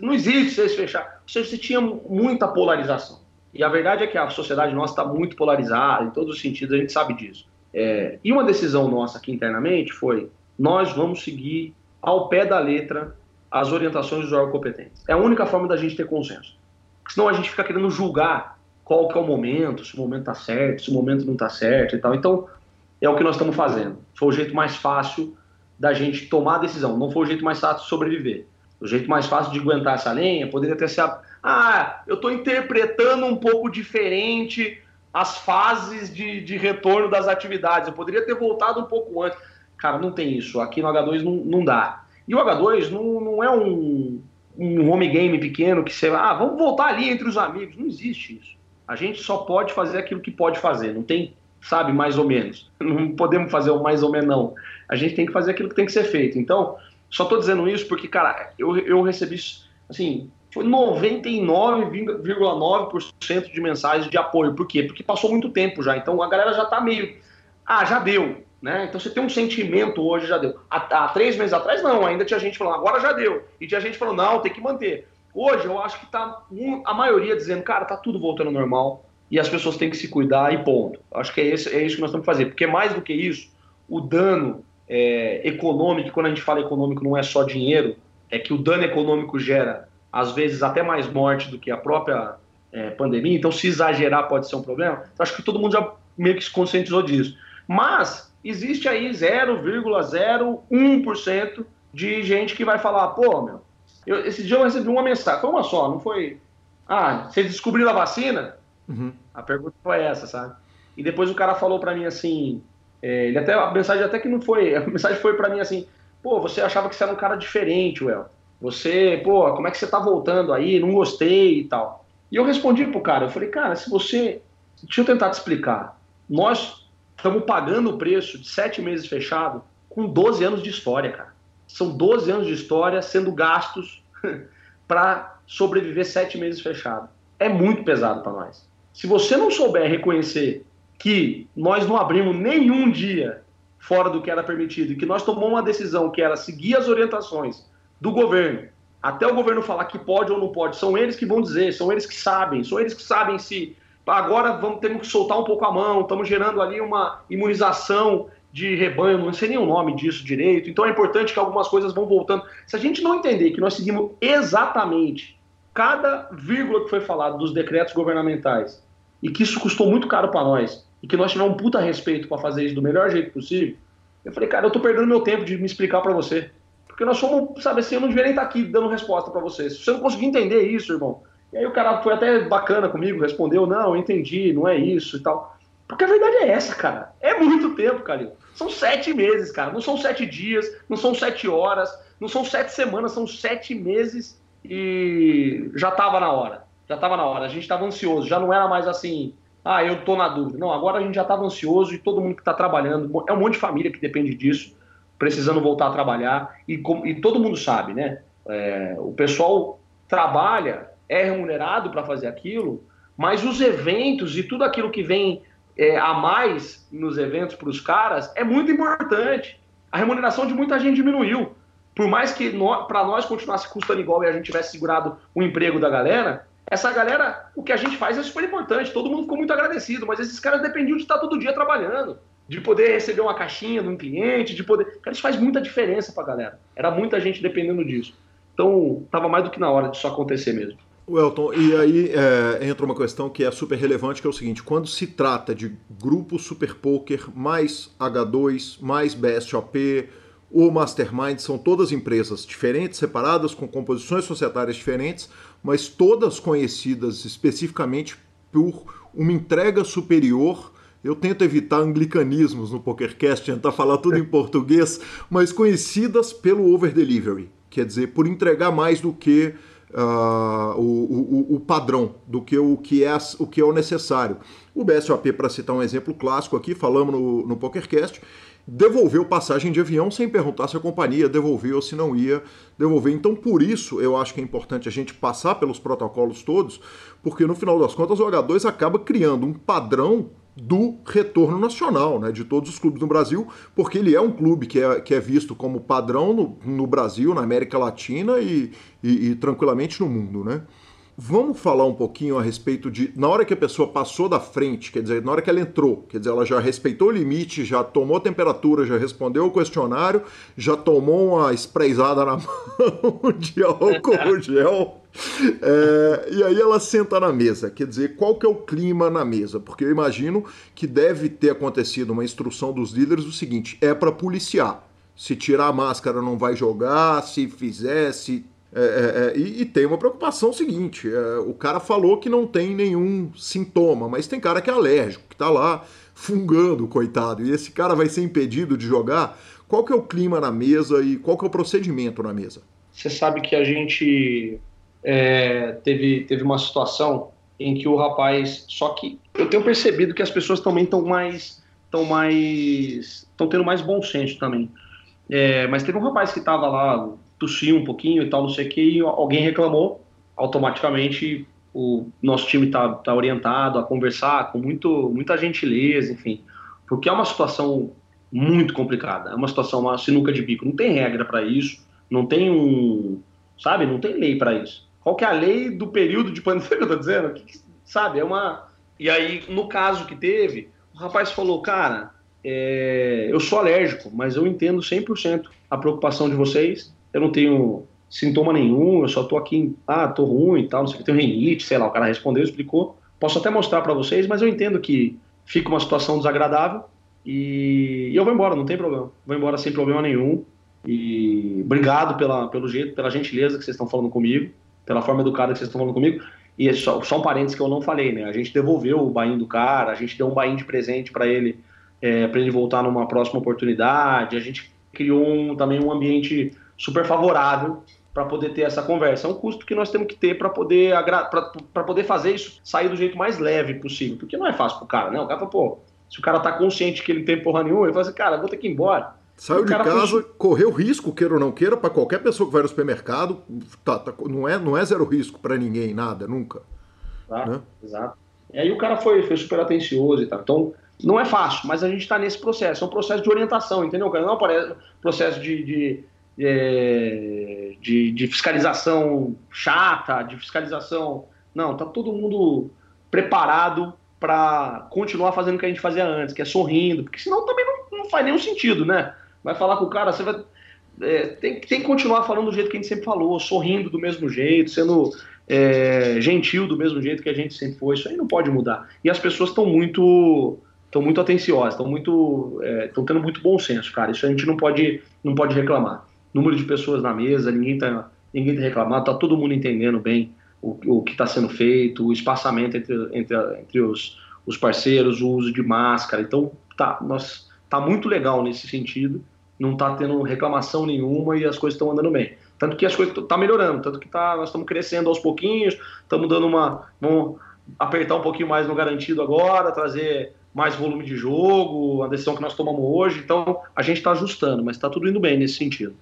não existe vocês fechar. Seja, você tinha muita polarização. E a verdade é que a sociedade nossa está muito polarizada, em todos os sentidos, a gente sabe disso. É, e uma decisão nossa aqui internamente foi: nós vamos seguir ao pé da letra as orientações dos órgãos competentes. É a única forma da gente ter consenso. Senão a gente fica querendo julgar qual que é o momento, se o momento está certo, se o momento não está certo e tal. Então, é o que nós estamos fazendo. Foi o jeito mais fácil da gente tomar a decisão, não foi o jeito mais fácil de sobreviver. O jeito mais fácil de aguentar essa lenha poderia ter sido, ah, eu estou interpretando um pouco diferente as fases de, de retorno das atividades, eu poderia ter voltado um pouco antes. Cara, não tem isso, aqui no H2 não, não dá. E o H2 não, não é um, um home game pequeno que você, ah, vamos voltar ali entre os amigos. Não existe isso. A gente só pode fazer aquilo que pode fazer. Não tem, sabe, mais ou menos. Não podemos fazer o mais ou menos, não. A gente tem que fazer aquilo que tem que ser feito. Então, só tô dizendo isso porque, cara, eu, eu recebi, assim, foi 99,9% de mensagens de apoio. Por quê? Porque passou muito tempo já. Então a galera já tá meio. Ah, já deu. Né? Então você tem um sentimento hoje, já deu. Há, há, três meses atrás, não, ainda tinha gente falando, agora já deu. E tinha gente falando, não, tem que manter. Hoje eu acho que tá a maioria dizendo, cara, tá tudo voltando ao normal e as pessoas têm que se cuidar e ponto. Acho que é, esse, é isso que nós temos que fazer. Porque mais do que isso, o dano é, econômico, quando a gente fala econômico, não é só dinheiro, é que o dano econômico gera, às vezes, até mais morte do que a própria é, pandemia. Então, se exagerar, pode ser um problema. Então, acho que todo mundo já meio que se conscientizou disso. Mas existe aí 0,01% de gente que vai falar, pô, meu, eu, esse dia eu recebi uma mensagem, foi uma só, não foi. Ah, vocês descobriram a vacina? Uhum. A pergunta foi essa, sabe? E depois o cara falou para mim assim, é, ele até a mensagem até que não foi, a mensagem foi para mim assim, pô, você achava que você era um cara diferente, Well. Você, pô, como é que você tá voltando aí? Não gostei e tal. E eu respondi pro cara, eu falei, cara, se você, deixa eu tentar te explicar. Nós Estamos pagando o preço de sete meses fechado com 12 anos de história, cara. São 12 anos de história sendo gastos para sobreviver sete meses fechado. É muito pesado para nós. Se você não souber reconhecer que nós não abrimos nenhum dia fora do que era permitido e que nós tomamos uma decisão que era seguir as orientações do governo, até o governo falar que pode ou não pode, são eles que vão dizer, são eles que sabem, são eles que sabem se agora vamos ter que soltar um pouco a mão, estamos gerando ali uma imunização de rebanho, não sei nem o nome disso direito. Então é importante que algumas coisas vão voltando. Se a gente não entender que nós seguimos exatamente cada vírgula que foi falado dos decretos governamentais e que isso custou muito caro para nós e que nós tivemos um puta respeito para fazer isso do melhor jeito possível, eu falei, cara, eu tô perdendo meu tempo de me explicar para você. Porque nós somos, sabe assim, eu não deveria nem estar aqui dando resposta para você. Se você não conseguir entender isso, irmão, e aí o cara foi até bacana comigo, respondeu, não, entendi, não é isso e tal. Porque a verdade é essa, cara. É muito tempo, Calil. São sete meses, cara. Não são sete dias, não são sete horas, não são sete semanas, são sete meses e já tava na hora. Já tava na hora. A gente tava ansioso. Já não era mais assim, ah, eu tô na dúvida. Não, agora a gente já tava ansioso e todo mundo que tá trabalhando, é um monte de família que depende disso, precisando voltar a trabalhar. E, e todo mundo sabe, né? É, o pessoal trabalha é remunerado para fazer aquilo, mas os eventos e tudo aquilo que vem é, a mais nos eventos para os caras é muito importante. A remuneração de muita gente diminuiu. Por mais que para nós continuasse custando igual e a gente tivesse segurado o emprego da galera, essa galera, o que a gente faz é super importante. Todo mundo ficou muito agradecido, mas esses caras dependiam de estar todo dia trabalhando, de poder receber uma caixinha de um cliente, de poder. Cara, isso faz muita diferença para a galera. Era muita gente dependendo disso. Então, estava mais do que na hora disso acontecer mesmo. Elton, e aí é, entra uma questão que é super relevante, que é o seguinte: quando se trata de grupo Super Poker mais H2 mais BSOP ou Mastermind, são todas empresas diferentes, separadas, com composições societárias diferentes, mas todas conhecidas especificamente por uma entrega superior. Eu tento evitar anglicanismos no PokerCast, tentar falar tudo em português, mas conhecidas pelo over delivery, quer dizer, por entregar mais do que uh, o, o, o, padrão do que o que é, o que é o necessário. O BSOP, para citar um exemplo clássico aqui, falamos no, no PokerCast, devolveu passagem de avião sem perguntar se a companhia devolveu ou se não ia devolver. Então, por isso, eu acho que é importante a gente passar pelos protocolos todos, porque no final das contas o H2 acaba criando um padrão do retorno nacional, né, de todos os clubes no Brasil, porque ele é um clube que é, que é visto como padrão no, no Brasil, na América Latina e, e, e, tranquilamente no mundo, né? Vamos falar um pouquinho a respeito de. Na hora que a pessoa passou da frente, quer dizer, na hora que ela entrou, quer dizer, ela já respeitou o limite, já tomou a temperatura, já respondeu o questionário, já tomou uma sprayzada na mão de álcool gel é, e aí ela senta na mesa, quer dizer, qual que é o clima na mesa? Porque eu imagino que deve ter acontecido uma instrução dos líderes o seguinte: é para policiar. Se tirar a máscara não vai jogar, se fizesse. É, é, é, e, e, tem uma preocupação seguinte: é, o cara falou que não tem nenhum sintoma, mas tem cara que é alérgico, que está lá fungando, coitado, e esse cara vai ser impedido de jogar. Qual que é o clima na mesa e qual que é o procedimento na mesa? você sabe que a gente é, teve, teve uma situação em que o rapaz. Só que eu tenho percebido que as pessoas também estão mais. estão mais. estão tendo mais bom senso também. É, mas teve um rapaz que estava lá, tossiu um pouquinho e tal, não sei o que, e alguém reclamou, automaticamente o nosso time está tá orientado a conversar com muito, muita gentileza, enfim, porque é uma situação muito complicada, é uma situação, uma sinuca de bico, não tem regra para isso, não tem um, sabe, não tem lei para isso. Qual que é a lei do período de pandemia que eu tô dizendo? Que, sabe, é uma... E aí, no caso que teve, o rapaz falou, cara, é, eu sou alérgico, mas eu entendo 100% a preocupação de vocês. Eu não tenho sintoma nenhum, eu só tô aqui, ah, tô ruim e tal, não sei o que, tenho rinite, sei lá. O cara respondeu, explicou. Posso até mostrar para vocês, mas eu entendo que fica uma situação desagradável e, eu vou embora, não tem problema. Vou embora sem problema nenhum. E obrigado pela, pelo jeito, pela gentileza que vocês estão falando comigo, pela forma educada que vocês estão falando comigo. E é só, só um parênteses que eu não falei, né? A gente devolveu o bain do cara, a gente deu um bain de presente para ele é, para ele voltar numa próxima oportunidade. A gente criou um, também um ambiente super favorável para poder ter essa conversa. É um custo que nós temos que ter para poder para poder fazer isso sair do jeito mais leve possível, porque não é fácil pro cara, né? O cara fala, pô, se o cara tá consciente que ele tem porra nenhuma, ele fala assim, cara, vou ter que ir embora. Saiu de casa, correu risco, queira ou não queira, para qualquer pessoa que vai no supermercado, tá, tá, não, é, não é zero risco para ninguém, nada, nunca. Exato, né? exato. E aí o cara foi, foi super atencioso e tal. Então, não é fácil, mas a gente está nesse processo. É um processo de orientação, entendeu? Não é um processo de, de, é, de, de fiscalização chata, de fiscalização. Não, tá todo mundo preparado para continuar fazendo o que a gente fazia antes, que é sorrindo, porque senão também não, não faz nenhum sentido, né? Vai falar com o cara, você vai. É, tem, tem que continuar falando do jeito que a gente sempre falou, sorrindo do mesmo jeito, sendo é, gentil do mesmo jeito que a gente sempre foi. Isso aí não pode mudar. E as pessoas estão muito estão muito atenciosas, estão muito estão é, tendo muito bom senso, cara. Isso a gente não pode não pode reclamar. Número de pessoas na mesa, ninguém tá ninguém tá reclamando, tá todo mundo entendendo bem o, o que está sendo feito, o espaçamento entre, entre, entre os, os parceiros, o uso de máscara. Então tá, nós tá muito legal nesse sentido. Não tá tendo reclamação nenhuma e as coisas estão andando bem. Tanto que as coisas estão tá melhorando, tanto que tá, nós estamos crescendo aos pouquinhos, estamos dando uma. Vamos apertar um pouquinho mais no garantido agora, trazer mais volume de jogo, a decisão que nós tomamos hoje. Então, a gente está ajustando, mas está tudo indo bem nesse sentido.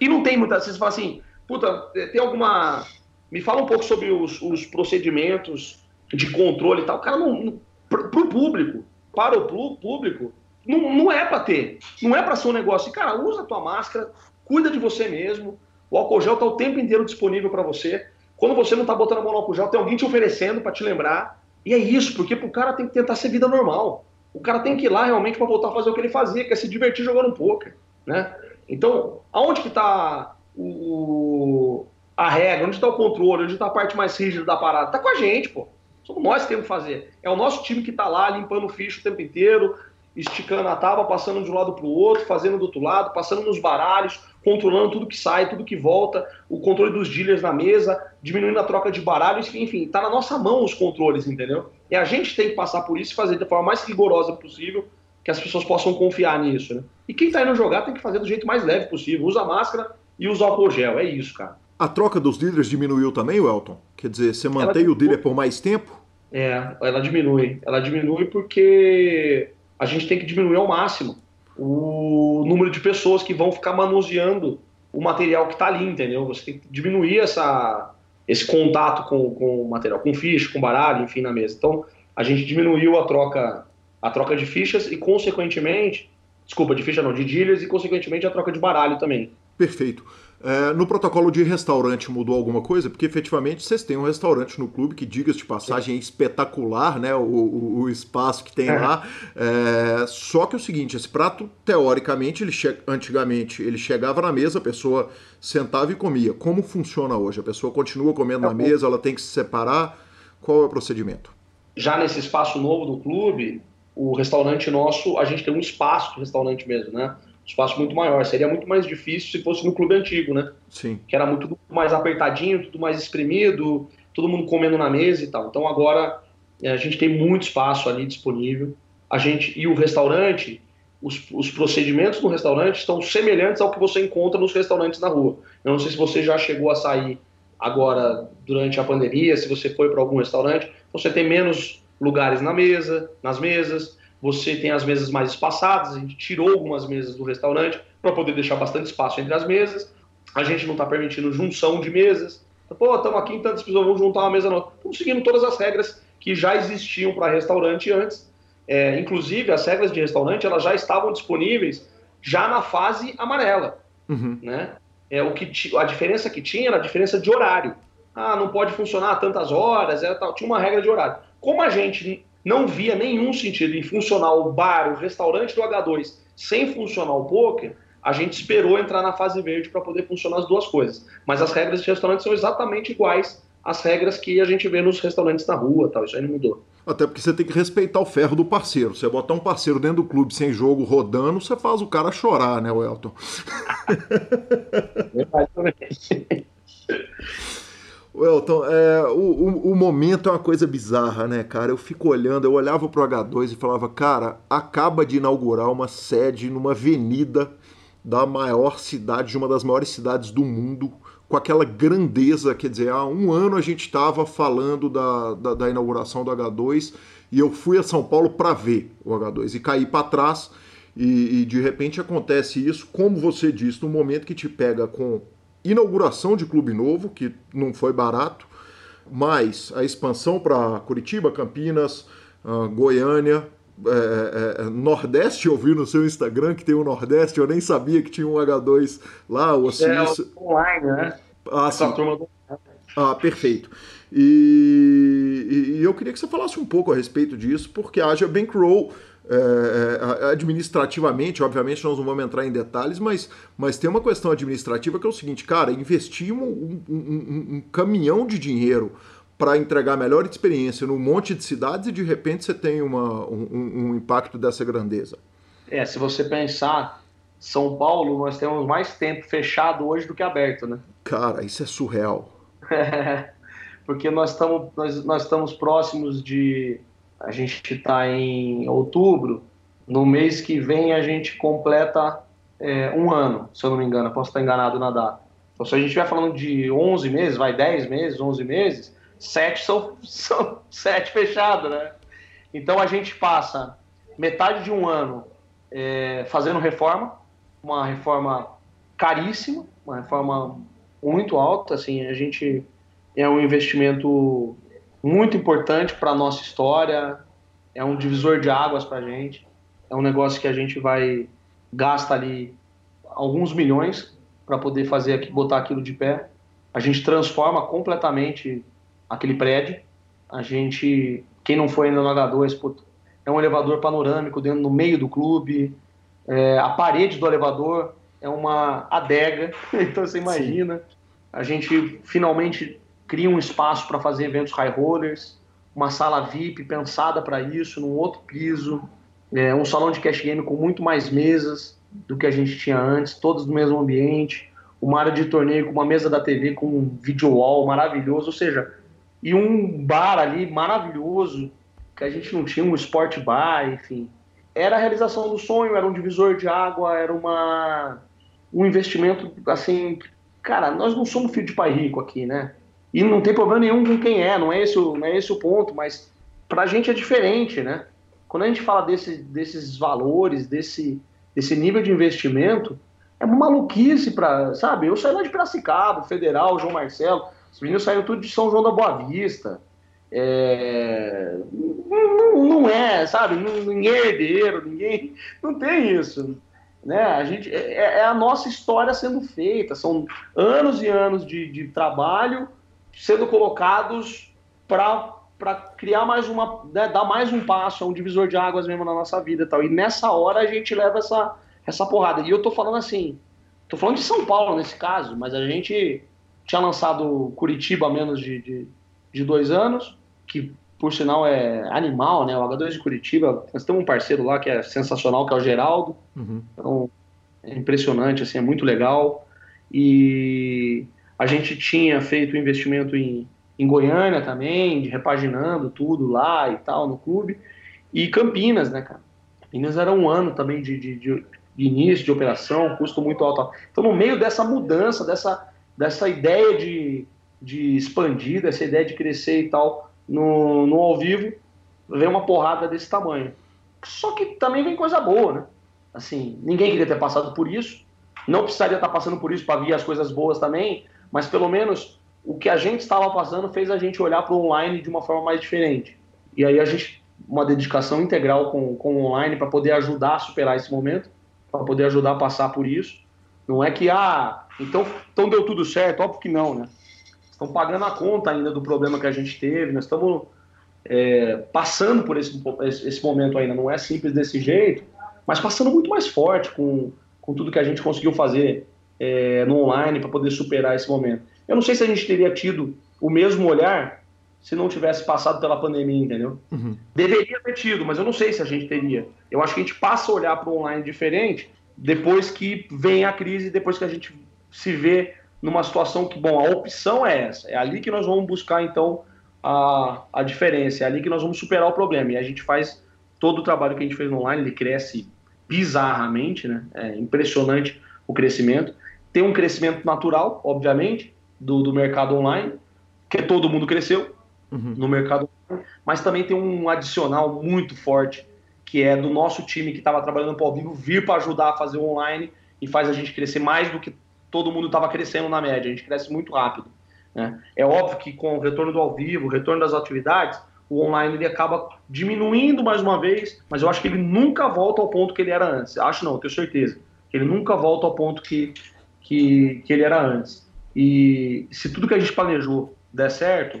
E não tem muita. Vocês falam assim, puta, tem alguma. Me fala um pouco sobre os, os procedimentos de controle e tal. Cara, não, para o público, para o público, não, não é para ter. Não é para ser um negócio. Cara, usa a tua máscara, cuida de você mesmo. O álcool gel está o tempo inteiro disponível para você. Quando você não está botando a mão no álcool gel, tem alguém te oferecendo para te lembrar. E é isso, porque pro cara tem que tentar ser vida normal. O cara tem que ir lá realmente para voltar a fazer o que ele fazia, que é se divertir jogando um poker, né? Então, aonde que está o, a regra, onde está o controle, onde está a parte mais rígida da parada? Tá com a gente, pô. Somos nós que temos que fazer. É o nosso time que está lá limpando o ficho o tempo inteiro, esticando a tábua, passando de um lado para o outro, fazendo do outro lado, passando nos baralhos, controlando tudo que sai, tudo que volta, o controle dos dealers na mesa, diminuindo a troca de baralhos, enfim, está na nossa mão os controles, entendeu? E a gente tem que passar por isso e fazer da forma mais rigorosa possível, que as pessoas possam confiar nisso, né? E quem está indo jogar tem que fazer do jeito mais leve possível, usa máscara e usa álcool gel, é isso, cara. A troca dos dealers diminuiu também, Welton? Quer dizer, você mantém o dealer por mais tempo? É, ela diminui. Ela diminui porque a gente tem que diminuir ao máximo o número de pessoas que vão ficar manuseando o material que está ali, entendeu? Você tem que diminuir essa, esse contato com, com o material, com ficha, com baralho, enfim, na mesa. Então, a gente diminuiu a troca, a troca de fichas e, consequentemente, desculpa, de ficha não, de dealers e, consequentemente, a troca de baralho também. Perfeito. É, no protocolo de restaurante mudou alguma coisa? Porque efetivamente vocês têm um restaurante no clube que, diga-se de passagem, é espetacular, né? O, o, o espaço que tem é. lá. É, só que é o seguinte: esse prato, teoricamente, ele che... antigamente ele chegava na mesa, a pessoa sentava e comia. Como funciona hoje? A pessoa continua comendo na mesa, ela tem que se separar? Qual é o procedimento? Já nesse espaço novo do clube, o restaurante nosso, a gente tem um espaço do restaurante mesmo, né? Espaço muito maior. Seria muito mais difícil se fosse no clube antigo, né? Sim. Que era muito mais apertadinho, tudo mais espremido, todo mundo comendo na mesa e tal. Então agora é, a gente tem muito espaço ali disponível. A gente e o restaurante, os, os, procedimentos no restaurante estão semelhantes ao que você encontra nos restaurantes na rua. Eu não sei se você já chegou a sair agora durante a pandemia, se você foi para algum restaurante, você tem menos lugares na mesa, nas mesas, você tem as mesas mais espaçadas, a gente tirou algumas mesas do restaurante para poder deixar bastante espaço entre as mesas. A gente não está permitindo junção de mesas. Pô, estamos aqui em tantas pessoas, vamos juntar uma mesa não. Estamos seguindo todas as regras que já existiam para restaurante antes. É, inclusive, as regras de restaurante elas já estavam disponíveis já na fase amarela. Uhum. Né? É, o que a diferença que tinha era a diferença de horário. Ah, não pode funcionar tantas horas, era tal. tinha uma regra de horário. Como a gente não via nenhum sentido em funcionar o bar, o restaurante do H2 sem funcionar o poker, a gente esperou entrar na fase verde para poder funcionar as duas coisas. Mas as regras de restaurante são exatamente iguais às regras que a gente vê nos restaurantes na rua, tal. Isso aí não mudou. Até porque você tem que respeitar o ferro do parceiro. Você botar um parceiro dentro do clube sem jogo rodando, você faz o cara chorar, né, Welton? Welton, é, o, o, o, momento é uma coisa bizarra, né, cara? Eu fico olhando, eu olhava pro H2 e falava, cara, acaba de inaugurar uma sede numa avenida da maior cidade, de uma das maiores cidades do mundo, com aquela grandeza, quer dizer, há um ano a gente estava falando da, da, da, inauguração do H2 e eu fui a São Paulo para ver o H2 e caí para trás e, e, de repente acontece isso, como você disse, no momento que te pega com inauguração de clube novo, que não foi barato, mais a expansão para Curitiba, Campinas, uh, Goiânia, é, é, é, Nordeste, eu vi no seu Instagram que tem um Nordeste, eu nem sabia que tinha um H2 lá, o Osiris... É online, né? Ah, sim. Ah, perfeito. E, e, eu queria que você falasse um pouco a respeito disso, porque haja bankroll é, administrativamente, obviamente nós não vamos entrar em detalhes, mas, mas tem uma questão administrativa que é o seguinte, cara, investimos um, um, um, um caminhão de dinheiro para entregar melhor experiência num monte de cidades e de repente você tem uma, um, um, impacto dessa grandeza. É, se você pensar, São Paulo, nós temos mais tempo fechado hoje do que aberto, né? Cara, isso é surreal. porque nós estamos nós, nós estamos próximos de a gente está em outubro, no mês que vem a gente completa é, um ano, se eu não me engano, posso estar enganado na data. Então, se a gente estiver falando de 11 meses, vai 10 meses, 11 meses, sete são, são sete fechados, né? Então a gente passa metade de um ano é, fazendo reforma, uma reforma caríssima, uma reforma muito alta, assim, a gente é um investimento muito importante para a nossa história, é um divisor de águas para a gente, é um negócio que a gente vai gasta ali alguns milhões para poder fazer aqui, botar aquilo de pé. A gente transforma completamente aquele prédio. A gente, quem não foi ainda no H2, pô, é um elevador panorâmico dentro no meio do clube. É, a parede do elevador é uma adega, então você imagina. Sim. A gente finalmente cria um espaço para fazer eventos high rollers, uma sala VIP pensada para isso, num outro piso, é, um salão de cash game com muito mais mesas do que a gente tinha antes, todos no mesmo ambiente, uma área de torneio com uma mesa da TV com um video wall maravilhoso, ou seja, e um bar ali maravilhoso, que a gente não tinha, um sport bar, enfim. Era a realização do sonho, era um divisor de água, era uma um investimento, assim, cara, nós não somos filho de pai rico aqui, né? E não tem problema nenhum com quem é, não é esse não é esse o ponto, mas pra gente é diferente, né? Quando a gente fala desse, desses valores, desse, desse nível de investimento, é maluquice para, sabe? Eu saí lá de Piracicaba, Federal, João Marcelo, os meninos saíram tudo de São João da Boa Vista. É... Não, não, é, sabe? Ninguém é herdeiro, ninguém. Não tem isso. Né? A gente, é, é a nossa história sendo feita. São anos e anos de, de trabalho sendo colocados para criar mais uma. Né, dar mais um passo, é um divisor de águas mesmo na nossa vida e tal. E nessa hora a gente leva essa, essa porrada. E eu tô falando assim. Tô falando de São Paulo nesse caso, mas a gente tinha lançado Curitiba há menos de, de, de, dois anos, que por sinal é animal, né? O H2 de Curitiba, nós temos um parceiro lá que é sensacional, que é o Geraldo. Uhum. Então, é impressionante, assim, é muito legal. E a gente tinha feito investimento em, em Goiânia também, repaginando tudo lá e tal no clube. E Campinas, né, cara? Meninas era um ano também de, de, de, início de operação, custo muito alto. Então, no meio dessa mudança, dessa, dessa ideia de, de expandir, dessa ideia de crescer e tal, no, no ao vivo, vem uma porrada desse tamanho. Só que também vem coisa boa, né? Assim, ninguém queria ter passado por isso, não precisaria estar passando por isso para ver as coisas boas também, mas pelo menos o que a gente estava passando fez a gente olhar para o online de uma forma mais diferente. E aí a gente, uma dedicação integral com, com o online para poder ajudar a superar esse momento, para poder ajudar a passar por isso. Não é que, ah, então, então deu tudo certo, óbvio que não, né? Estão pagando a conta ainda do problema que a gente teve, nós estamos é, passando por esse, esse momento ainda, não é simples desse jeito, mas passando muito mais forte com, com tudo que a gente conseguiu fazer é, no online para poder superar esse momento. Eu não sei se a gente teria tido o mesmo olhar se não tivesse passado pela pandemia, entendeu? Uhum. Deveria ter tido, mas eu não sei se a gente teria. Eu acho que a gente passa a olhar para o online diferente depois que vem a crise, depois que a gente se vê numa situação que, bom, a opção é essa. É ali que nós vamos buscar, então, a, a diferença. É ali que nós vamos superar o problema. E a gente faz todo o trabalho que a gente fez no online, ele cresce bizarramente, né? É impressionante o crescimento. Tem um crescimento natural, obviamente, do, do mercado online, que todo mundo cresceu uhum. no mercado online, mas também tem um adicional muito forte, que é do nosso time que estava trabalhando para o vivo vir para ajudar a fazer o online e faz a gente crescer mais do que todo mundo estava crescendo na média. A gente cresce muito rápido. Né? É óbvio que com o retorno do ao vivo, o retorno das atividades, o online ele acaba diminuindo mais uma vez, mas eu acho que ele nunca volta ao ponto que ele era antes. Acho não, tenho certeza. Ele nunca volta ao ponto que, que, que ele era antes. E se tudo que a gente planejou der certo,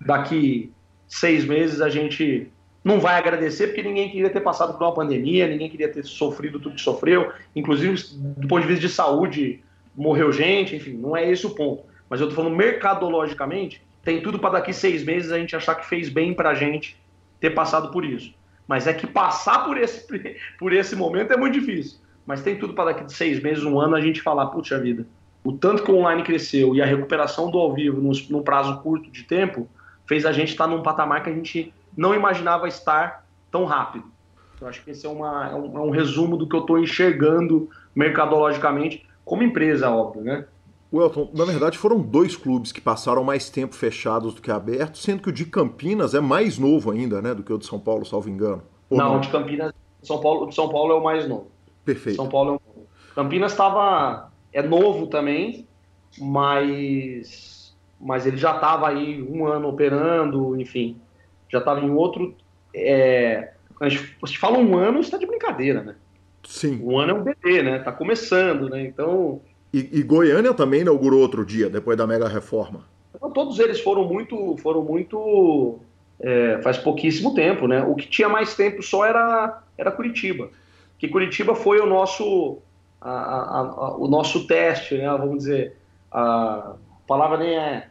daqui seis meses a gente não vai agradecer porque ninguém queria ter passado por uma pandemia, ninguém queria ter sofrido tudo que sofreu, inclusive do ponto de vista de saúde, morreu gente, enfim, não é esse o ponto. Mas eu tô falando mercadologicamente, tem tudo para daqui seis meses a gente achar que fez bem para a gente ter passado por isso. Mas é que passar por esse, por esse momento é muito difícil. Mas tem tudo para daqui seis meses, um ano, a gente falar, puxa vida, o tanto que o online cresceu e a recuperação do ao vivo num, num prazo curto de tempo fez a gente estar num patamar que a gente não imaginava estar tão rápido. Eu acho que esse é, uma, é, um, é um resumo do que eu estou enxergando mercadologicamente como empresa, óbvio, né? Welton, na verdade foram dois clubes que passaram mais tempo fechados do que abertos, sendo que o de Campinas é mais novo ainda, né, do que o de São Paulo, salvo engano. Não, não, o de Campinas, São Paulo, de São Paulo é o mais novo. Perfeito. São Paulo é o... Campinas estava é novo também, mas mas ele já estava aí um ano operando, enfim, já estava em outro. É, a gente fala um ano, está de brincadeira, né? Sim. Um ano é um bebê, né? Tá começando, né? Então. E, e Goiânia também inaugurou outro dia, depois da mega reforma. Então, todos eles foram muito. Foram muito. É, faz pouquíssimo tempo, né? O que tinha mais tempo só era, era Curitiba. Que Curitiba foi o nosso. A, a, a, o nosso teste, né? Vamos dizer. A palavra nem é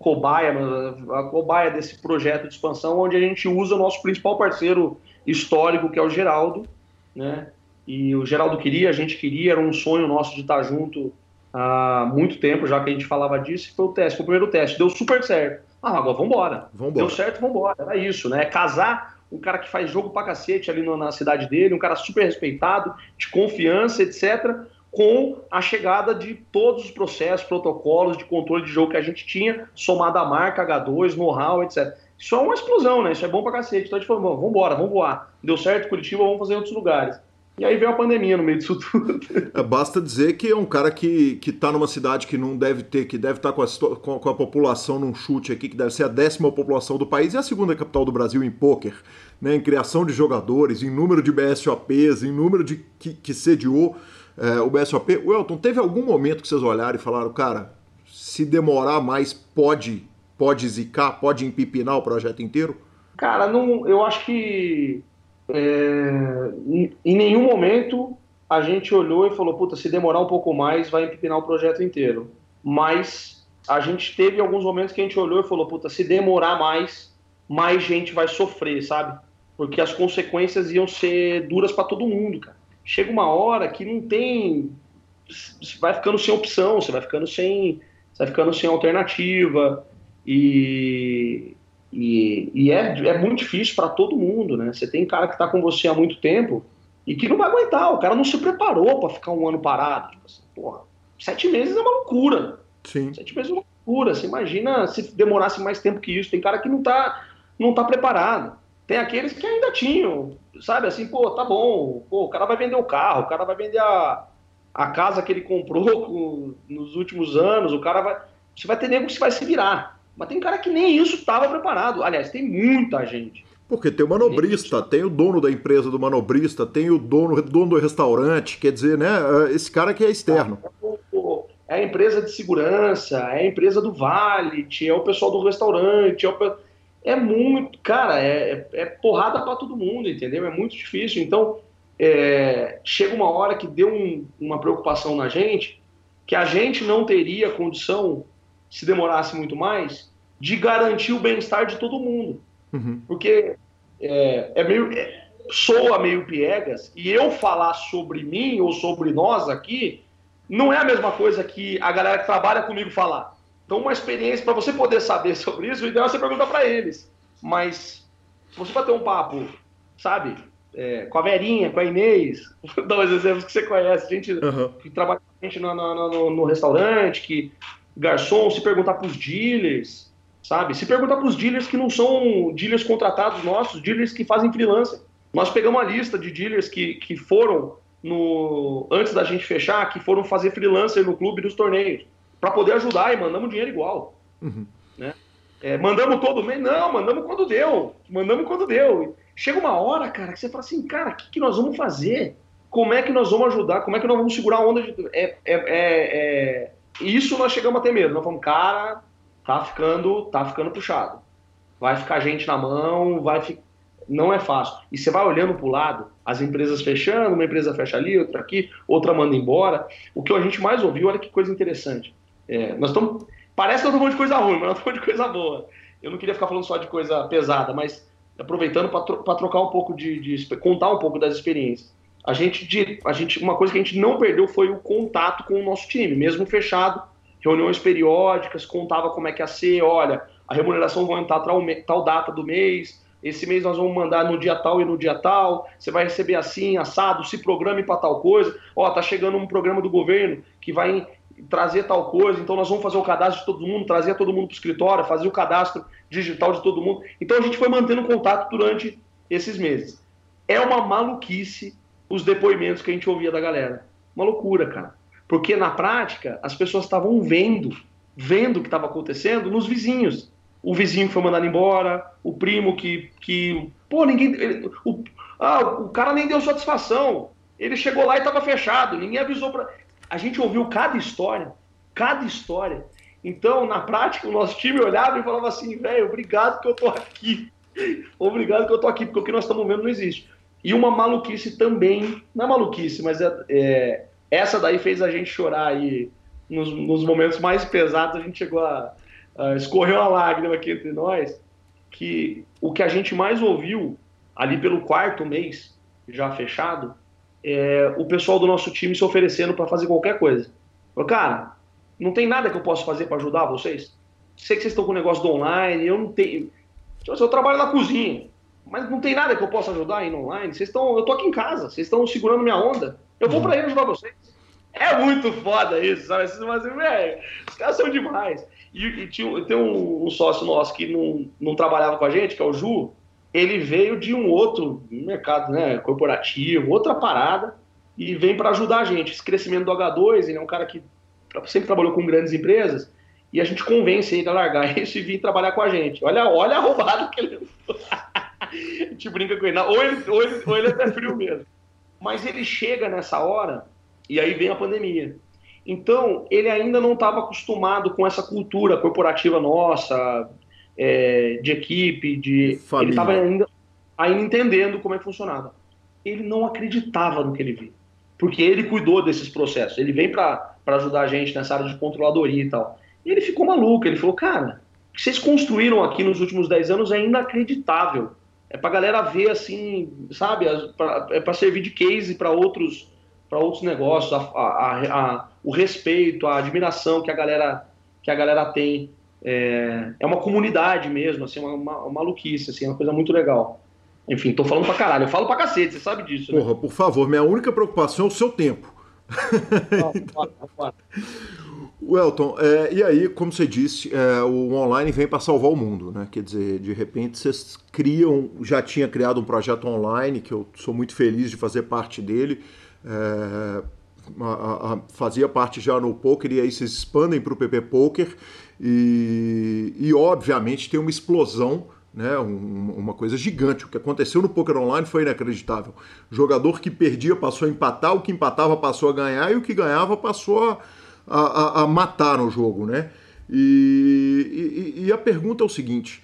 cobaia, a cobaia desse projeto de expansão, onde a gente usa o nosso principal parceiro histórico, que é o Geraldo, né? E o Geraldo queria, a gente queria, era um sonho nosso de estar junto há muito tempo, já que a gente falava disso, e foi o teste, foi o primeiro teste, deu super certo. Ah, agora vamos embora. Deu certo, vamos embora. Era isso, né? Casar um cara que faz jogo pra cacete ali na cidade dele, um cara super respeitado, de confiança, etc., com a chegada de todos os processos, protocolos de controle de jogo que a gente tinha, somado à marca H2, know-how, etc. Isso é uma explosão, né? Isso é bom pra cacete. Então a gente falou, vamos embora, vamos voar. Deu certo Curitiba, vamos fazer em outros lugares. E aí veio a pandemia no meio disso tudo. É, basta dizer que é um cara que, que tá numa cidade que não deve ter, que deve estar tá com a, com, a população num chute aqui, que deve ser a décima população do país e a segunda capital do Brasil em pôquer, né, em criação de jogadores, em número de BSOPs, em número de que, que sediou é, o BSOP. O Elton, teve algum momento que vocês olharam e falaram, cara, se demorar mais, pode, pode zicar, pode empipinar o projeto inteiro? Cara, não, eu acho que é, em nenhum momento a gente olhou e falou, puta, se demorar um pouco mais, vai empinar o projeto inteiro. Mas a gente teve alguns momentos que a gente olhou e falou, puta, se demorar mais, mais gente vai sofrer, sabe? Porque as consequências iam ser duras para todo mundo, cara. Chega uma hora que não tem. Você vai ficando sem opção, você vai ficando sem. Você vai ficando sem alternativa. E, e, e é, é muito difícil para todo mundo, né? Você tem cara que está com você há muito tempo e que não vai aguentar. O cara não se preparou para ficar um ano parado. Tipo assim, porra, sete meses é uma loucura. Sim. Sete meses é uma loucura. Você imagina se demorasse mais tempo que isso. Tem cara que não tá, não tá preparado. Tem aqueles que ainda tinham, sabe? Assim, pô, tá bom. Pô, o cara vai vender o carro, o cara vai vender a, a casa que ele comprou com, nos últimos anos, o cara vai. Você vai ter nego que vai se virar. Mas tem cara que nem isso estava preparado. Aliás, tem muita gente. Porque tem o manobrista, tem o dono da empresa do manobrista, tem o dono, dono do restaurante, quer dizer, né? Esse cara que é externo. É a empresa de segurança, é a empresa do valet, é o pessoal do restaurante, é, o... é muito, cara, é, é porrada para todo mundo, entendeu? É muito difícil. Então, é... chega uma hora que deu um, uma preocupação na gente, que a gente não teria condição se demorasse muito mais, de garantir o bem-estar de todo mundo. Uhum. Porque é, é meio. É, soa meio piegas, e eu falar sobre mim ou sobre nós aqui não é a mesma coisa que a galera que trabalha comigo falar. Então, uma experiência, para você poder saber sobre isso, o ideal é você perguntar para eles. Mas, se você bater um papo, sabe, é, com a Verinha, com a Inês, dar uns exemplos que você conhece, gente uhum. que trabalha com a gente no, no, no, no restaurante, que garçom, se perguntar para os dealers, sabe? Se perguntar para os dealers que não são dealers contratados nossos, dealers que fazem freelancer. Nós pegamos uma lista de dealers que, que foram no antes da gente fechar, que foram fazer freelancer no clube dos torneios, para poder ajudar e mandamos dinheiro igual. Uhum. Né? É, mandamos todo mês? Não, mandamos quando deu. Mandamos quando deu. Chega uma hora, cara, que você fala assim, cara, o que, que nós vamos fazer? Como é que nós vamos ajudar? Como é que nós vamos segurar a onda de. É, é, é, é isso nós chegamos a ter medo. Nós falamos, cara, tá ficando, tá ficando puxado. Vai ficar gente na mão, vai fi... não é fácil. E você vai olhando para o lado, as empresas fechando, uma empresa fecha ali, outra aqui, outra manda embora. O que a gente mais ouviu, olha que coisa interessante. É, nós estamos, parece que estamos falando de coisa ruim, mas nós estamos falando de coisa boa. Eu não queria ficar falando só de coisa pesada, mas aproveitando para trocar um pouco de, de, contar um pouco das experiências. A gente, a gente, uma coisa que a gente não perdeu foi o contato com o nosso time, mesmo fechado, reuniões periódicas, contava como é que ia ser, olha, a remuneração vai entrar tal, tal data do mês, esse mês nós vamos mandar no dia tal e no dia tal, você vai receber assim, assado, se programe para tal coisa, ó, tá chegando um programa do governo que vai trazer tal coisa, então nós vamos fazer o cadastro de todo mundo, trazer todo mundo para o escritório, fazer o cadastro digital de todo mundo. Então a gente foi mantendo contato durante esses meses. É uma maluquice os depoimentos que a gente ouvia da galera. Uma loucura, cara. Porque na prática, as pessoas estavam vendo, vendo o que estava acontecendo nos vizinhos. O vizinho foi mandado embora, o primo que. que pô, ninguém. Ele, o, ah, o cara nem deu satisfação. Ele chegou lá e estava fechado, ninguém avisou para. A gente ouviu cada história, cada história. Então, na prática, o nosso time olhava e falava assim, velho, obrigado que eu tô aqui. obrigado que eu tô aqui, porque o que nós estamos vendo não existe. E uma maluquice também, não é maluquice, mas é, é, essa daí fez a gente chorar aí nos, nos momentos mais pesados, a gente chegou a, a escorrer uma lágrima aqui entre nós, que o que a gente mais ouviu ali pelo quarto mês já fechado, é o pessoal do nosso time se oferecendo para fazer qualquer coisa. Falei, cara, não tem nada que eu possa fazer para ajudar vocês? Sei que vocês estão com o negócio do online, eu não tenho. Tipo assim, eu trabalho na cozinha mas não tem nada que eu possa ajudar aí no online. Vocês estão, eu tô aqui em casa, vocês estão segurando minha onda. Eu vou para aí ajudar vocês. É muito foda isso, sabe? Mas, velho, os caras são demais. E, e tinha, tem um, um, sócio nosso que não, não trabalhava com a gente, que é o Ju. Ele veio de um outro mercado, né, corporativo, outra parada, e vem para ajudar a gente. Esse crescimento do H2, ele é um cara que sempre trabalhou com grandes empresas, e a gente convence ele a largar isso e vir trabalhar com a gente. Olha, olha a roubada que ele. a gente brinca com ele. Ou ele, ou ele, ou ele é até frio mesmo. Mas ele chega nessa hora e aí vem a pandemia. Então, ele ainda não estava acostumado com essa cultura corporativa nossa, é, de equipe, de. Família. Ele estava ainda, ainda entendendo como é que funcionava. Ele não acreditava no que ele via. Porque ele cuidou desses processos. Ele vem para ajudar a gente nessa área de controladoria e tal. E ele ficou maluco. Ele falou, cara, o que vocês construíram aqui nos últimos 10 anos é inacreditável é para galera ver assim, sabe? Pra, é para servir de case para outros para outros negócios, a, a, a, o respeito, a admiração que a galera que a galera tem. É, é uma comunidade mesmo, assim, uma, uma, uma maluquice, assim, é uma coisa muito legal. Enfim, tô falando pra caralho. Eu falo pra cacete, você sabe disso. Né? Porra, por favor, minha única preocupação é o seu tempo. Não, bora, bora. Welton, é, e aí, como você disse, é, o online vem para salvar o mundo, né? Quer dizer, de repente vocês criam, já tinha criado um projeto online que eu sou muito feliz de fazer parte dele, é, a, a, fazia parte já no poker e aí vocês expandem para o PP Poker e, e obviamente tem uma explosão né, um, uma coisa gigante. O que aconteceu no poker online foi inacreditável. O jogador que perdia passou a empatar, o que empatava passou a ganhar e o que ganhava passou a, a, a matar no jogo, né? E, e, e, a pergunta é o seguinte: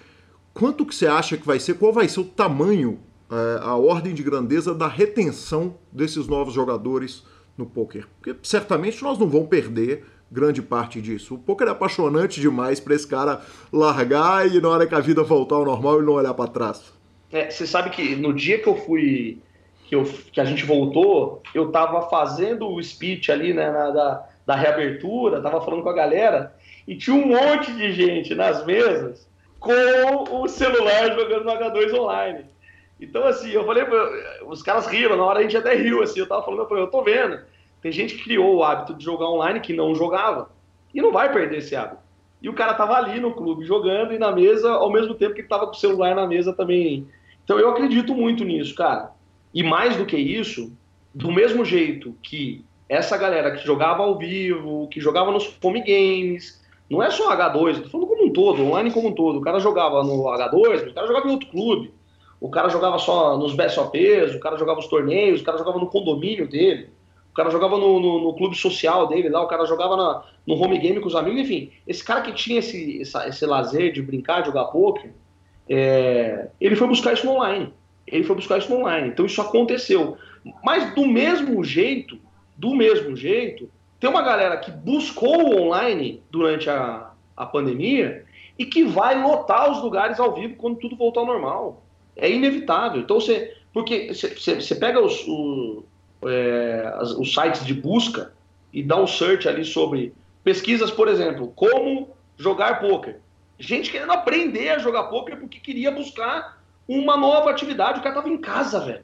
quanto que você acha que vai ser? Qual vai ser o tamanho, é, a ordem de grandeza da retenção desses novos jogadores no poker? Porque certamente nós não vamos perder grande parte disso. O poker é apaixonante demais para esse cara largar e na hora que a vida voltar ao normal ele não olhar para trás. É, você sabe que no dia que eu fui que, eu, que a gente voltou, eu tava fazendo o speech ali, né, na, da, da reabertura, tava falando com a galera, e tinha um monte de gente nas mesas com o celular jogando no H2 online. Então, assim, eu falei, os caras riram, na hora a gente até riu, assim, eu tava falando, eu, falei, eu tô vendo. Tem gente que criou o hábito de jogar online que não jogava, e não vai perder esse hábito. E o cara tava ali no clube jogando e na mesa, ao mesmo tempo que ele tava com o celular na mesa também. Então eu acredito muito nisso, cara. E mais do que isso, do mesmo jeito que essa galera que jogava ao vivo, que jogava nos home games, não é só H2, tô falando como um todo, online como um todo. O cara jogava no H2, o cara jogava em outro clube, o cara jogava só nos BSOPs, o cara jogava os torneios, o cara jogava no condomínio dele, o cara jogava no, no, no clube social dele lá, o cara jogava na, no home game com os amigos, enfim. Esse cara que tinha esse, essa, esse lazer de brincar, de jogar poker, é, ele foi buscar isso no online. Ele foi buscar isso no online. Então isso aconteceu. Mas do mesmo jeito, do mesmo jeito, tem uma galera que buscou o online durante a, a pandemia e que vai lotar os lugares ao vivo quando tudo voltar ao normal. É inevitável. Então você. Porque você pega os, o, é, os sites de busca e dá um search ali sobre pesquisas, por exemplo, como jogar poker. Gente querendo aprender a jogar poker porque queria buscar uma nova atividade. O cara tava em casa, velho.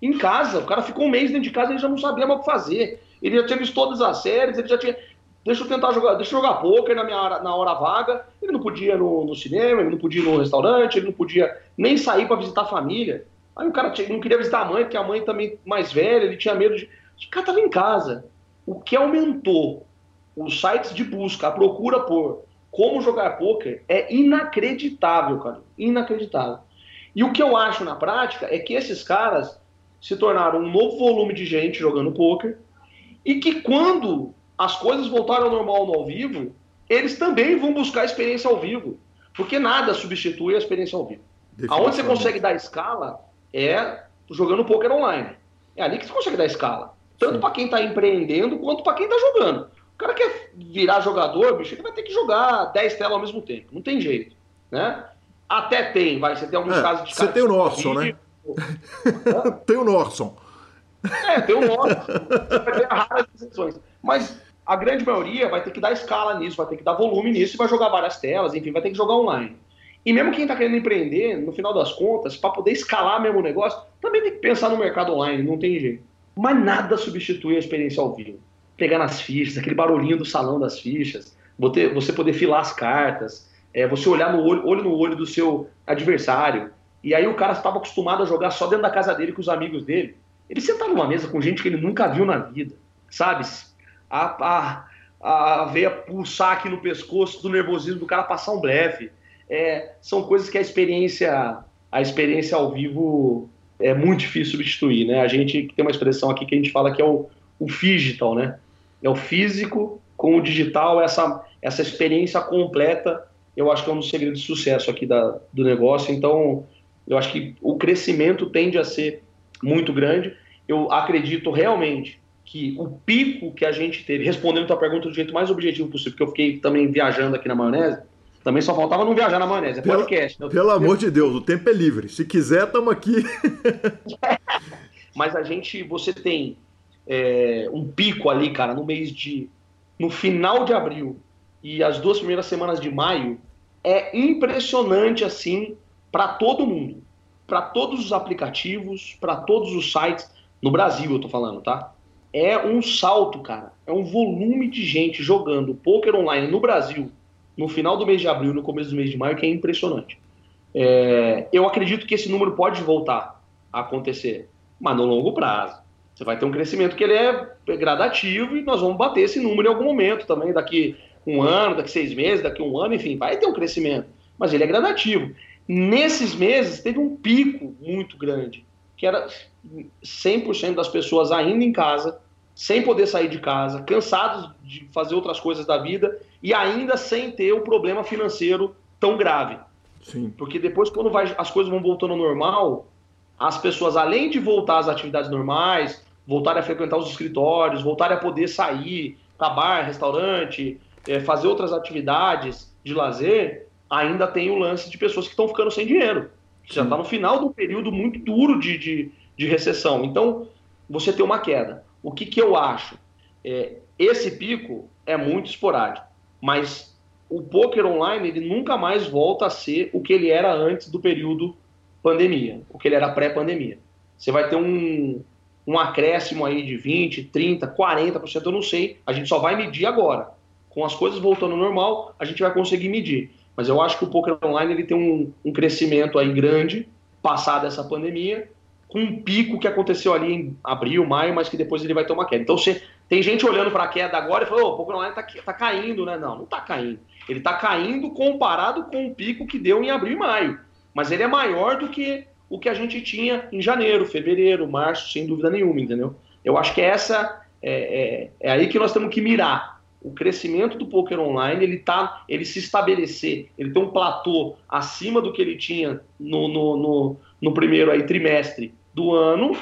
Em casa. O cara ficou um mês dentro de casa e ele já não sabia mais o que fazer. Ele já tinha visto todas as séries, ele já tinha. Deixa eu tentar jogar, deixa eu jogar poker na minha hora, na hora vaga. Ele não podia ir no, no cinema, ele não podia no restaurante, ele não podia nem sair para visitar a família. Aí o cara tinha, não queria visitar a mãe, porque a mãe também mais velha, ele tinha medo de. O cara tava em casa. O que aumentou os sites de busca, a procura por como jogar poker é inacreditável, cara. Inacreditável. E o que eu acho na prática é que esses caras se tornaram um novo volume de gente jogando poker e que quando as coisas voltarem ao normal no ao vivo, eles também vão buscar a experiência ao vivo, porque nada substitui a experiência ao vivo. Aonde você consegue dar escala é jogando poker online. É ali que você consegue dar escala. Tanto para quem está empreendendo quanto para quem está jogando. O cara quer virar jogador, bicho, ele vai ter que jogar 10 telas ao mesmo tempo. Não tem jeito. Né? Até tem, vai. Você tem alguns é, casos de Você tem o Norson, né? tem o Norson. É, tem o Norson. Vai ter raras exceções. Mas a grande maioria vai ter que dar escala nisso, vai ter que dar volume nisso vai jogar várias telas, enfim, vai ter que jogar online. E mesmo quem está querendo empreender, no final das contas, para poder escalar mesmo o negócio, também tem que pensar no mercado online, não tem jeito. Mas nada substitui a experiência ao vivo. Pegar nas fichas, aquele barulhinho do salão das fichas, você poder filar as cartas, é, você olhar no olho, olho no olho do seu adversário. E aí o cara estava acostumado a jogar só dentro da casa dele com os amigos dele. Ele sentar numa mesa com gente que ele nunca viu na vida, sabe? A, a, a veia pulsar aqui no pescoço do nervosismo do cara passar um blefe. É, são coisas que a experiência, a experiência ao vivo é muito difícil substituir, né? A gente tem uma expressão aqui que a gente fala que é o, o digital, né? É o físico com o digital, essa, essa experiência completa, eu acho que é um dos segredos de sucesso aqui da, do negócio. Então, eu acho que o crescimento tende a ser muito grande. Eu acredito realmente que o pico que a gente teve, respondendo a tua pergunta do jeito mais objetivo possível, porque eu fiquei também viajando aqui na maionese, também só faltava não viajar na maionese, é podcast. Né? Pelo amor de Deus, o tempo é livre. Se quiser, estamos aqui. Mas a gente, você tem é, um pico ali, cara, no mês de. No final de abril e as duas primeiras semanas de maio, é impressionante assim para todo mundo para todos os aplicativos, para todos os sites, no Brasil eu tô falando, tá? É um salto, cara. É um volume de gente jogando poker online no Brasil no final do mês de abril, no começo do mês de maio, que é impressionante. É, eu acredito que esse número pode voltar a acontecer, mas no longo prazo. Você vai ter um crescimento que ele é gradativo e nós vamos bater esse número em algum momento também, daqui um ano, daqui seis meses, daqui um ano, enfim, vai ter um crescimento, mas ele é gradativo. Nesses meses teve um pico muito grande, que era 100% das pessoas ainda em casa, sem poder sair de casa, cansados de fazer outras coisas da vida e ainda sem ter o problema financeiro tão grave. Sim. Porque depois, quando vai, as coisas vão voltando ao normal, as pessoas, além de voltar às atividades normais, voltarem a frequentar os escritórios, voltarem a poder sair para bar, restaurante, é, fazer outras atividades de lazer, ainda tem o lance de pessoas que estão ficando sem dinheiro. Você já está no final de um período muito duro de, de, de, recessão. Então, você tem uma queda. O que, que eu acho? É, esse pico é muito esporádico, mas o poker online ele nunca mais volta a ser o que ele era antes do período pandemia, o que ele era pré-pandemia. Você vai ter um, um acréscimo aí de 20, 30, 40%, eu não sei, a gente só vai medir agora. Com as coisas voltando ao normal, a gente vai conseguir medir. Mas eu acho que o poker online ele tem um, um crescimento aí grande, passada essa pandemia, com um pico que aconteceu ali em abril, maio, mas que depois ele vai ter uma queda. Então você tem gente olhando para a queda agora e falou, oh, o poker online está tá caindo, né? Não, não está caindo. Ele está caindo comparado com o pico que deu em abril e maio. Mas ele é maior do que o que a gente tinha em janeiro, fevereiro, março, sem dúvida nenhuma, entendeu? Eu acho que essa é, é, é aí que nós temos que mirar o crescimento do poker online ele tá, ele se estabelecer, ele tem um platô acima do que ele tinha no, no, no, no primeiro aí, trimestre do ano,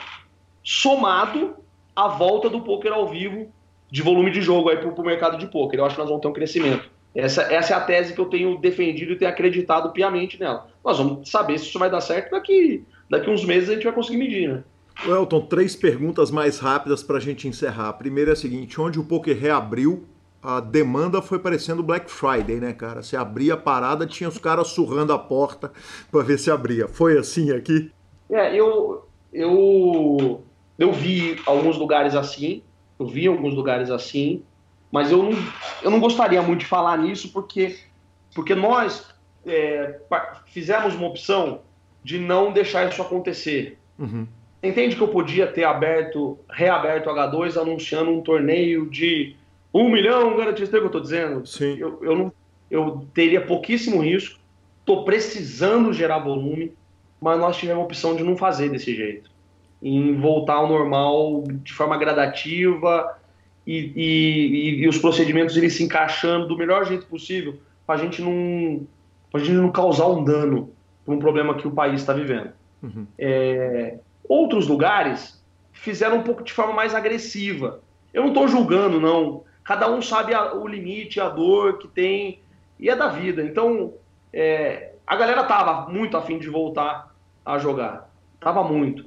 somado à volta do poker ao vivo de volume de jogo aí para o mercado de poker. Eu acho que nós vamos ter um crescimento. Essa, essa é a tese que eu tenho defendido e tenho acreditado piamente nela. Nós vamos saber se isso vai dar certo daqui, daqui uns meses a gente vai conseguir medir, né? Elton, três perguntas mais rápidas para a gente encerrar. A primeira é a seguinte: onde o poker reabriu, a demanda foi parecendo Black Friday, né, cara? Você abria a parada, tinha os caras surrando a porta para ver se abria. Foi assim aqui? É, eu, eu, eu vi alguns lugares assim, eu vi alguns lugares assim, mas eu não, eu não gostaria muito de falar nisso porque, porque nós é, fizemos uma opção de não deixar isso acontecer. Uhum. Entende que eu podia ter aberto, reaberto o H2 anunciando um torneio de um milhão garantido, é o que eu estou dizendo? Sim. Eu, eu, não, eu teria pouquíssimo risco, estou precisando gerar volume, mas nós tivemos a opção de não fazer desse jeito. Em voltar ao normal de forma gradativa e, e, e os procedimentos eles se encaixando do melhor jeito possível para a gente não para gente não causar um dano para um problema que o país está vivendo. Uhum. É, outros lugares fizeram um pouco de forma mais agressiva. Eu não estou julgando, não cada um sabe a, o limite, a dor que tem, e é da vida. Então, é, a galera tava muito afim de voltar a jogar. Tava muito.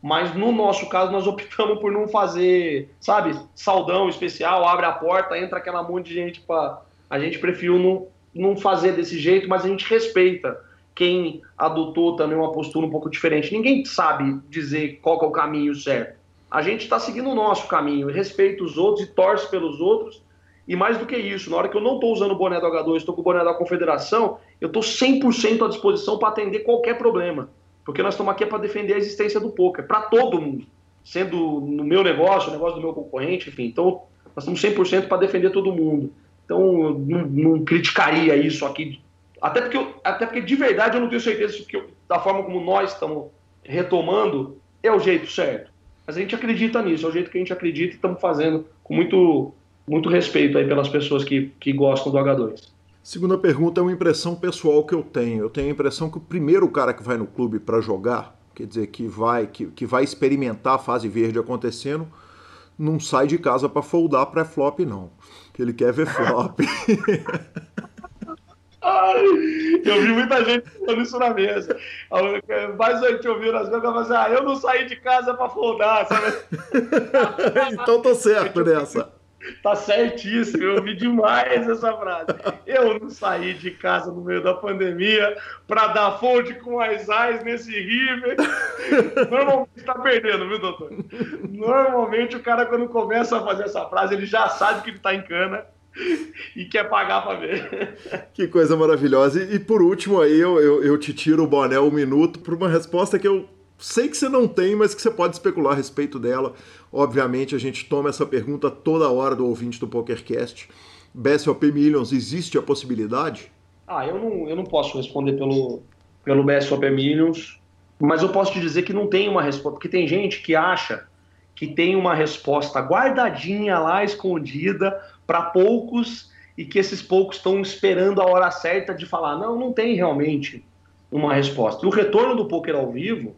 Mas no nosso caso, nós optamos por não fazer, sabe, saldão especial, abre a porta, entra aquela monte de gente para A gente preferiu não, não fazer desse jeito, mas a gente respeita quem adotou também uma postura um pouco diferente. Ninguém sabe dizer qual é o caminho certo a gente está seguindo o nosso caminho, respeita os outros e torce pelos outros. E mais do que isso, na hora que eu não estou usando o boné do H2, estou com o boné da Confederação, eu estou 100% à disposição para atender qualquer problema. Porque nós estamos aqui para defender a existência do poker, para todo mundo. Sendo no meu negócio, o negócio do meu concorrente, enfim. Então, nós estamos 100% para defender todo mundo. Então, não, não, criticaria isso aqui. Até porque, eu, até porque, de verdade, eu não tenho certeza que eu, da forma como nós estamos retomando, é o jeito certo. Mas a gente acredita nisso, é o jeito que a gente acredita e estamos fazendo com muito, muito respeito aí pelas pessoas que, que gostam do H2. Segunda pergunta é uma impressão pessoal que eu tenho. Eu tenho a impressão que o primeiro cara que vai no clube para jogar, quer dizer, que vai, que, que vai experimentar a fase verde acontecendo, não sai de casa para foldar pré-flop, não. Que ele quer ver flop. Eu vi muita gente falando isso na mesa. Mais a gente ouviu nas mesas, mas ah, eu não saí de casa para sabe? então tô certo nessa. Tá certíssimo, eu ouvi demais essa frase. Eu não saí de casa no meio da pandemia para dar fonte com as ais nesse River. Normalmente tá perdendo, viu, doutor? Normalmente o cara, quando começa a fazer essa frase, ele já sabe que ele tá em cana e quer pagar para ver. Que coisa maravilhosa. E, e por último, aí eu, eu, eu, te tiro o boné um minuto para uma resposta que eu sei que você não tem, mas que você pode especular a respeito dela. Obviamente, a gente toma essa pergunta toda hora do ouvinte do PokerCast. BSOP Millions, existe a possibilidade? Ah, eu não, eu não posso responder pelo, pelo BSOP Millions, mas eu posso te dizer que não tem uma resposta, porque tem gente que acha que tem uma resposta guardadinha lá, escondida, para poucos, e que esses poucos estão esperando a hora certa de falar. Não, não tem realmente uma resposta. E o retorno do poker ao vivo,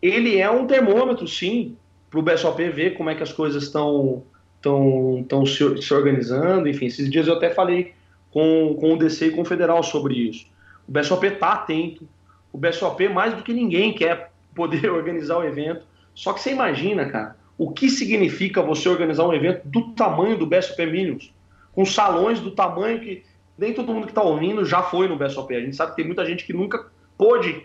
ele é um termômetro, sim, para o BSOP ver como é que as coisas estão estão se, se organizando. Enfim, esses dias eu até falei com, com o DC e com o Federal sobre isso. O BSOP está atento. O BSOP, mais do que ninguém, quer poder organizar o evento. Só que você imagina, cara, o que significa você organizar um evento do tamanho do BSOP Millions, com salões do tamanho que nem todo mundo que está ouvindo já foi no BSOP. A gente sabe que tem muita gente que nunca pôde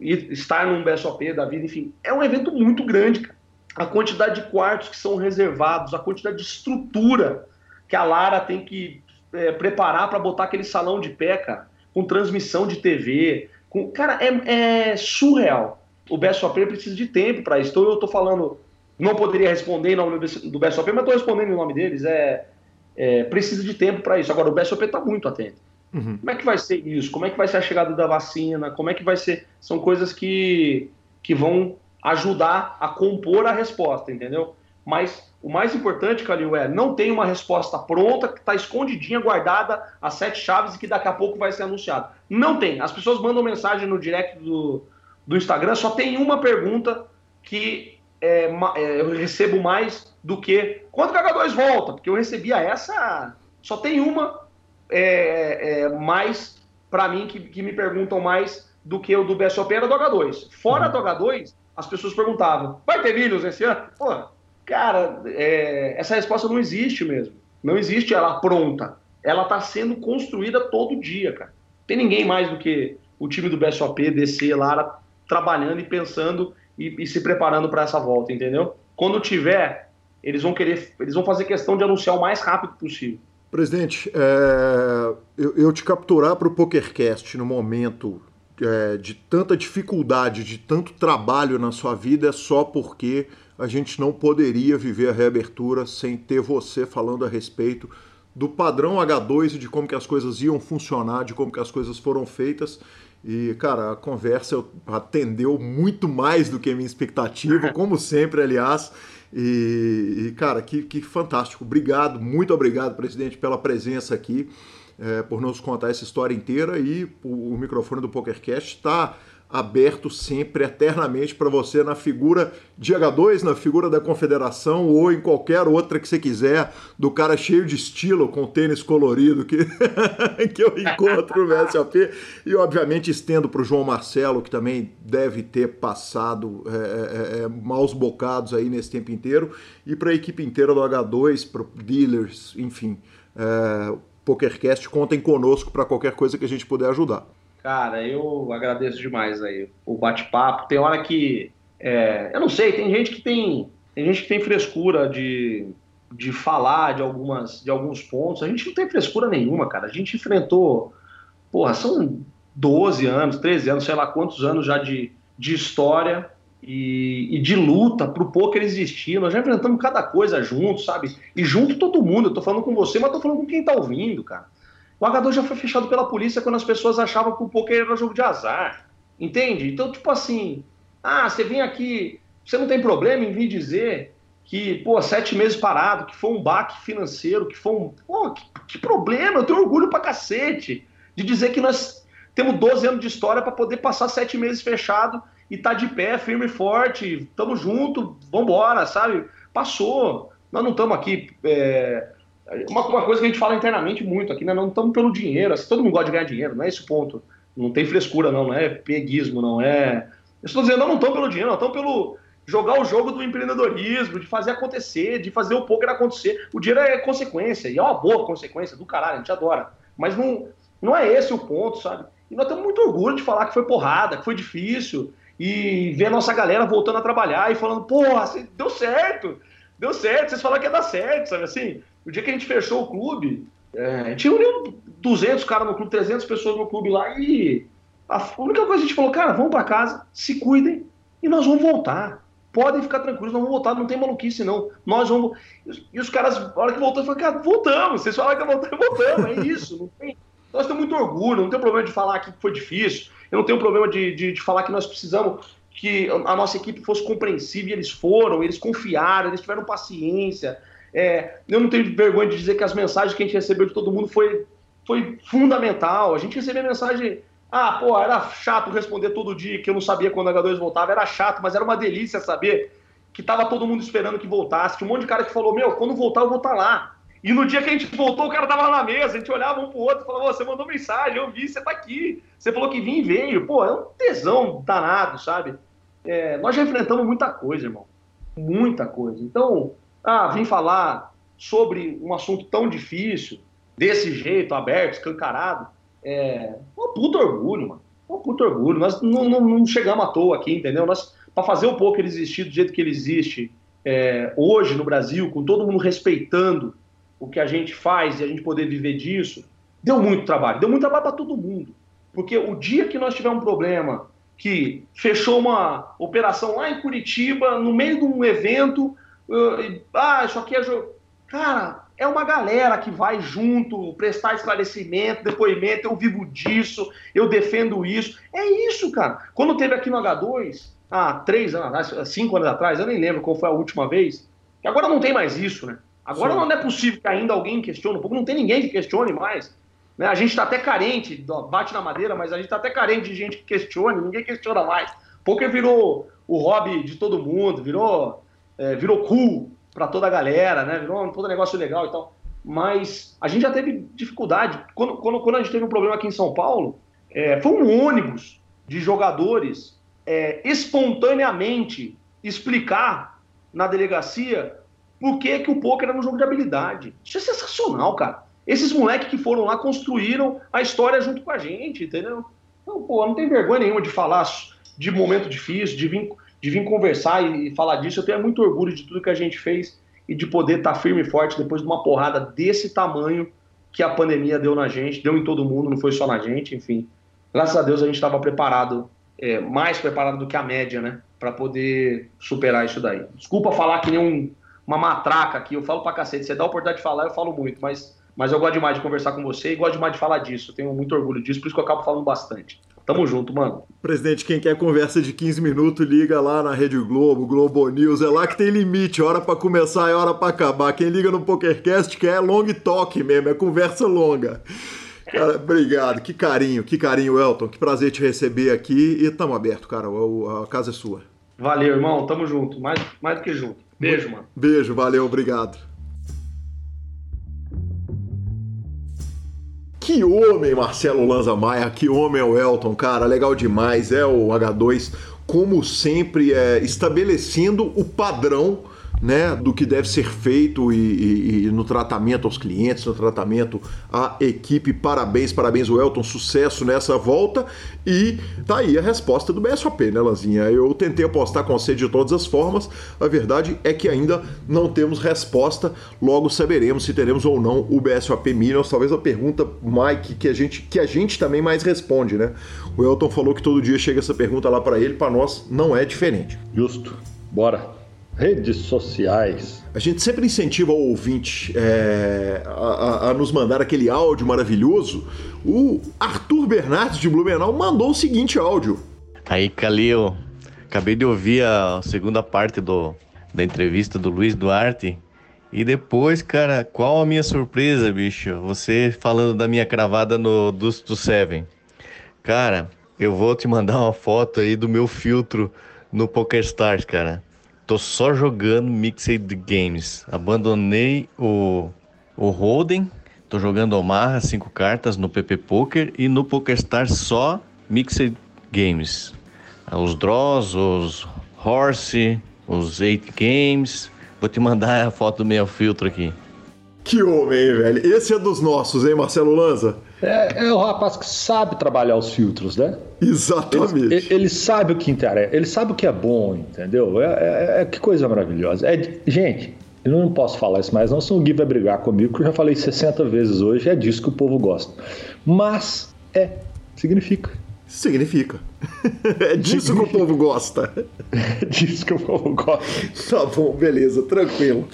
estar num BSOP da vida, enfim. É um evento muito grande, cara. A quantidade de quartos que são reservados, a quantidade de estrutura que a Lara tem que é, preparar para botar aquele salão de pé, cara, com transmissão de TV. Com... Cara, é, é surreal. O BSOP precisa de tempo para isso. Então eu estou falando, não poderia responder em nome do BSOP, mas estou respondendo em nome deles. É, é precisa de tempo para isso. Agora, o BSOP está muito atento. Uhum. Como é que vai ser isso? Como é que vai ser a chegada da vacina? Como é que vai ser? São coisas que, que vão ajudar a compor a resposta, entendeu? Mas o mais importante, Calil, é não tem uma resposta pronta que está escondidinha, guardada as sete chaves e que daqui a pouco vai ser anunciado. Não tem. As pessoas mandam mensagem no direct do, do Instagram, só tem uma pergunta que é, é, eu recebo mais do que quando o H2 volta, porque eu recebia essa. Só tem uma é, é, mais para mim que, que, me perguntam mais do que o do BSOP era do H2. Fora uhum. do H2, as pessoas perguntavam: vai ter milhos esse ano? Pô, cara, é, essa resposta não existe mesmo. Não existe ela pronta. Ela está sendo construída todo dia, cara. Tem ninguém mais do que o time do BSOP, DC, Lara, trabalhando e pensando e, e se preparando para essa volta, entendeu? Quando tiver, eles vão querer, eles vão fazer questão de anunciar o mais rápido possível. Presidente, é, eu, eu, te capturar para o PokerCast no momento é, de tanta dificuldade, de tanto trabalho na sua vida, é só porque a gente não poderia viver a reabertura sem ter você falando a respeito do padrão H2 e de como que as coisas iam funcionar, de como que as coisas foram feitas. E, cara, a conversa atendeu muito mais do que a minha expectativa, como sempre, aliás. E, e cara, que, que fantástico. Obrigado, muito obrigado, presidente, pela presença aqui, é, por nos contar essa história inteira. E o, o microfone do PokerCast está aberto sempre, eternamente para você na figura de H2, na figura da Confederação ou em qualquer outra que você quiser, do cara cheio de estilo, com tênis colorido que, que eu encontro no SAP. E, obviamente, estendo para o João Marcelo, que também deve ter passado é, é, é, maus bocados aí nesse tempo inteiro, e para a equipe inteira do H2, para dealers, enfim. É, PokerCast, contem conosco para qualquer coisa que a gente puder ajudar. Cara, eu agradeço demais aí o bate-papo. Tem hora que. É, eu não sei, tem gente que tem. Tem gente que tem frescura de, de falar de, algumas, de alguns pontos. A gente não tem frescura nenhuma, cara. A gente enfrentou. Porra, são 12 anos, 13 anos, sei lá quantos anos já de, de história e, e de luta pro poker existir. Nós já enfrentamos cada coisa junto, sabe? E junto todo mundo. Eu tô falando com você, mas tô falando com quem tá ouvindo, cara. O H2 já foi fechado pela polícia quando as pessoas achavam que o poker era jogo de azar. Entende? Então, tipo assim, ah, você vem aqui, você não tem problema em vir dizer que, pô, sete meses parado, que foi um baque financeiro, que foi um. Pô, que, que problema, eu tenho orgulho pra cacete de dizer que nós temos 12 anos de história para poder passar sete meses fechado e tá de pé, firme e forte, tamo junto, vambora, sabe? Passou. Nós não estamos aqui é, uma, uma, coisa que a gente fala internamente muito aqui, né? Não estamos pelo dinheiro, assim, todo mundo gosta de ganhar dinheiro, não é esse ponto. Não tem frescura, não, não é peguismo, não é. Eu estou dizendo, não, estão pelo dinheiro, estão pelo jogar o jogo do empreendedorismo, de fazer acontecer, de fazer o poker acontecer. O dinheiro é consequência, e é uma boa consequência do caralho, a gente adora. Mas não, não é esse o ponto, sabe? E nós temos muito orgulho de falar que foi porrada, que foi difícil, e ver a nossa galera voltando a trabalhar e falando, porra, deu certo, deu certo, vocês falaram que ia dar certo, sabe assim? O dia que a gente fechou o clube, é, tinha unido 200 caras no clube, 300 pessoas no clube lá, e a única coisa que a gente falou, cara, vamos para casa, se cuidem, e nós vamos voltar podem ficar tranquilos, não vão voltar, não tem maluquice não. Nós vamos. E os caras, a hora que voltamos, falaram, cara, voltamos. Vocês falaram que voltamos, voltamos, é isso. Não tem... Nós temos muito orgulho, não tem problema de falar que foi difícil, eu não tenho problema de, de, de falar que nós precisamos que a nossa equipe fosse compreensiva e eles foram, eles confiaram, eles tiveram paciência. É, eu não tenho vergonha de dizer que as mensagens que a gente recebeu de todo mundo foi, foi fundamental. A gente recebeu mensagem ah, pô, era chato responder todo dia que eu não sabia quando a H2 voltava, era chato, mas era uma delícia saber que tava todo mundo esperando que voltasse. Tinha um monte de cara que falou: Meu, quando voltar, eu vou estar tá lá. E no dia que a gente voltou, o cara tava lá na mesa, a gente olhava um pro outro e falava: Você mandou mensagem, eu vi, você tá aqui. Você falou que vinha e veio. Pô, é um tesão danado, sabe? É, nós já enfrentamos muita coisa, irmão. Muita coisa. Então, ah, vim falar sobre um assunto tão difícil, desse jeito, aberto, escancarado é um puto orgulho, mano. Um puto orgulho. Nós não, não, não chegamos à toa aqui, entendeu? Nós, para fazer o poker existir do jeito que ele existe é, hoje no Brasil, com todo mundo respeitando o que a gente faz e a gente poder viver disso, deu muito trabalho. Deu muito trabalho para todo mundo. Porque o dia que nós tivermos um problema que fechou uma operação lá em Curitiba, no meio de um evento, ah, isso aqui é jogo. Cara, é uma galera que vai junto prestar esclarecimento, depoimento, eu vivo disso, eu defendo isso. É isso, cara. Quando teve aqui no H2, há três anos cinco anos atrás, eu nem lembro qual foi a última vez, que agora não tem mais isso, né? Agora Sim. não é possível que ainda alguém questione um pouco, não tem ninguém que questione mais. Né? A gente está até carente, bate na madeira, mas a gente está até carente de gente que questione, ninguém questiona mais. Porque virou o hobby de todo mundo, virou, é, virou cool para toda a galera, né? Virou todo negócio legal e tal. Mas a gente já teve dificuldade. Quando, quando, quando a gente teve um problema aqui em São Paulo, é, foi um ônibus de jogadores é, espontaneamente explicar na delegacia por que, que o poker era um jogo de habilidade. Isso é sensacional, cara. Esses moleques que foram lá construíram a história junto com a gente, entendeu? Então, pô, não tem vergonha nenhuma de falar de momento difícil, de vir de vir conversar e falar disso. Eu tenho muito orgulho de tudo que a gente fez e de poder estar tá firme e forte depois de uma porrada desse tamanho que a pandemia deu na gente, deu em todo mundo, não foi só na gente, enfim. Graças a Deus a gente estava preparado, é, mais preparado do que a média, né? Para poder superar isso daí. Desculpa falar que nem um, uma matraca aqui, eu falo pra cacete. Você dá a oportunidade de falar, eu falo muito, mas, mas eu gosto demais de conversar com você e gosto demais de falar disso. Eu tenho muito orgulho disso, por isso que eu acabo falando bastante. Tamo junto, mano. Presidente, quem quer conversa de 15 minutos, liga lá na Rede Globo, Globo News. É lá que tem limite, hora para começar e hora para acabar. Quem liga no PokerCast quer long talk mesmo, é conversa longa. Cara, obrigado, que carinho, que carinho, Elton. Que prazer te receber aqui e tamo aberto, cara. A casa é sua. Valeu, irmão. Tamo junto. Mais, mais do que junto. Beijo, mano. Beijo, valeu, obrigado. Que homem, Marcelo Lanza Maia, que homem é o Elton, cara, legal demais, é o H2, como sempre, é, estabelecendo o padrão né, do que deve ser feito e, e, e, no tratamento aos clientes, no tratamento à equipe. Parabéns, parabéns, o Elton, sucesso nessa volta. E tá aí a resposta do BSOP, né, Lanzinha? Eu tentei apostar com você de todas as formas. A verdade é que ainda não temos resposta. Logo saberemos se teremos ou não o BSOP Millions. Talvez a pergunta, Mike, que a gente, que a gente também mais responde, né? O Elton falou que todo dia chega essa pergunta lá para ele, para nós não é diferente. Justo. Bora. Redes sociais. A gente sempre incentiva o ouvinte é, a, a, nos mandar aquele áudio maravilhoso. O Arthur Bernardes de Blumenau mandou o seguinte áudio. Aí, Calil, acabei de ouvir a segunda parte do, da entrevista do Luiz Duarte. E depois, cara, qual a minha surpresa, bicho? Você falando da minha cravada no do, do Seven. Cara, eu vou te mandar uma foto aí do meu filtro no PokerStars, cara. Tô só jogando Mixed Games. Abandonei o, o Holden. Tô jogando Omaha, cinco cartas no PP Poker e no PokerStar só Mixed Games. Os Draws, os Horse, uns 8 games. Vou te mandar a foto do meu filtro aqui. Que homem, velho? Esse é dos nossos, hein, Marcelo Lanza? É, é o rapaz que sabe trabalhar os filtros, né? Exatamente. Ele, ele, sabe o que interessa, ele sabe o que é bom, entendeu? É, é, é que coisa maravilhosa. É, gente, eu não posso falar isso mais, não, senão o Gui vai brigar comigo, porque eu já falei 60 vezes hoje, é disso que o povo gosta. Mas, é, significa. Significa. É disso que o povo gosta. É disso que o povo gosta. Tá bom, beleza, tranquilo.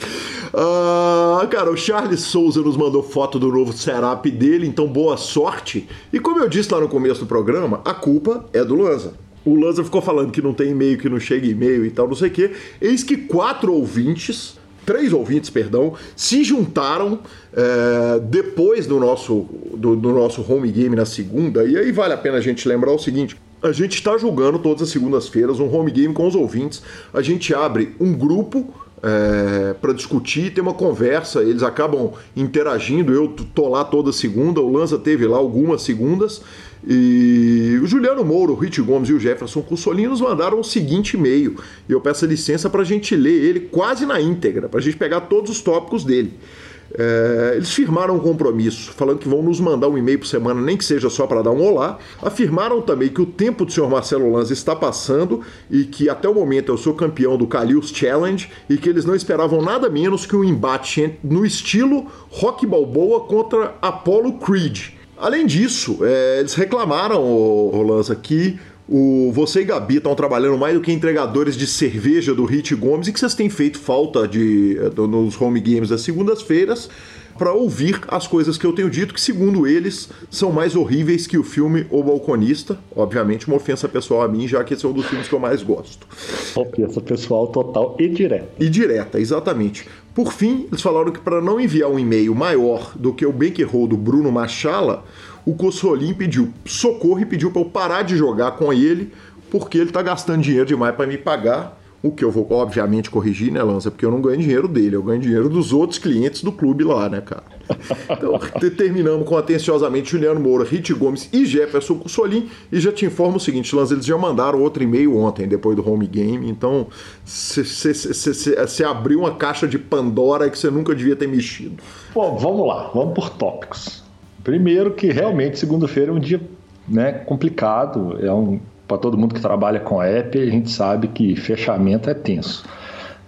Uh, cara, o Charles Souza nos mandou foto do novo setup dele, então boa sorte. E como eu disse lá no começo do programa, a culpa é do Lanza. O Lanza ficou falando que não tem e-mail, que não chega e-mail e tal, não sei o quê. Eis que quatro ouvintes três ouvintes, perdão, se juntaram é, depois do nosso, do, do, nosso home game na segunda. E aí vale a pena a gente lembrar o seguinte: a gente está julgando todas as segundas-feiras um home game com os ouvintes. A gente abre um grupo é, para discutir, ter uma conversa. Eles acabam interagindo. Eu tô lá toda segunda, o Lanza teve lá algumas segundas. E o Juliano Moura, o Rich Gomes e o Jefferson Cussolini nos mandaram o seguinte e-mail. E eu peço licença para a gente ler ele quase na íntegra, para a gente pegar todos os tópicos dele. É, eles firmaram um compromisso, falando que vão nos mandar um e-mail por semana, nem que seja só para dar um olá. Afirmaram também que o tempo do senhor Marcelo Lanza está passando e que até o momento eu sou campeão do Kalil's Challenge e que eles não esperavam nada menos que um embate no estilo Rock Balboa contra Apollo Creed. Além disso, é, eles reclamaram, o, Lanza, que o, você e Gabi estão trabalhando mais do que entregadores de cerveja do Hit Gomes e que vocês têm feito falta de, é, nos home games das segundas-feiras para ouvir as coisas que eu tenho dito, que segundo eles são mais horríveis que o filme O Balconista. Obviamente, uma ofensa pessoal a mim, já que esse é um dos filmes que eu mais gosto. Ofensa pessoal total e direta. E direta, exatamente. Por fim, eles falaram que para não enviar um e-mail maior do que o Bankroll do Bruno Machala, o Cossolim pediu socorro e pediu para eu parar de jogar com ele, porque ele está gastando dinheiro demais para me pagar. O que eu vou, obviamente, corrigir, né, Lança? Porque eu não ganho dinheiro dele, eu ganho dinheiro dos outros clientes do clube lá, né, cara? Então, terminamos com atenciosamente Juliano Moura, Rit Gomes e Jefferson Cussolim. E já te informo o seguinte, Lança, eles já mandaram outro e-mail ontem, depois do home game. Então, você abriu uma caixa de Pandora que você nunca devia ter mexido. Bom, vamos lá, vamos por tópicos. Primeiro que realmente segunda-feira é um dia né, complicado, é um para todo mundo que trabalha com app, a gente sabe que fechamento é tenso.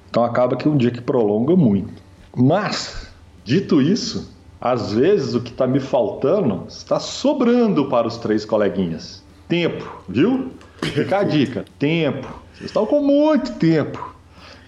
Então acaba que é um dia que prolonga muito. Mas, dito isso, às vezes o que está me faltando está sobrando para os três coleguinhas. Tempo, viu? Fica a dica: tempo. Vocês estão com muito tempo.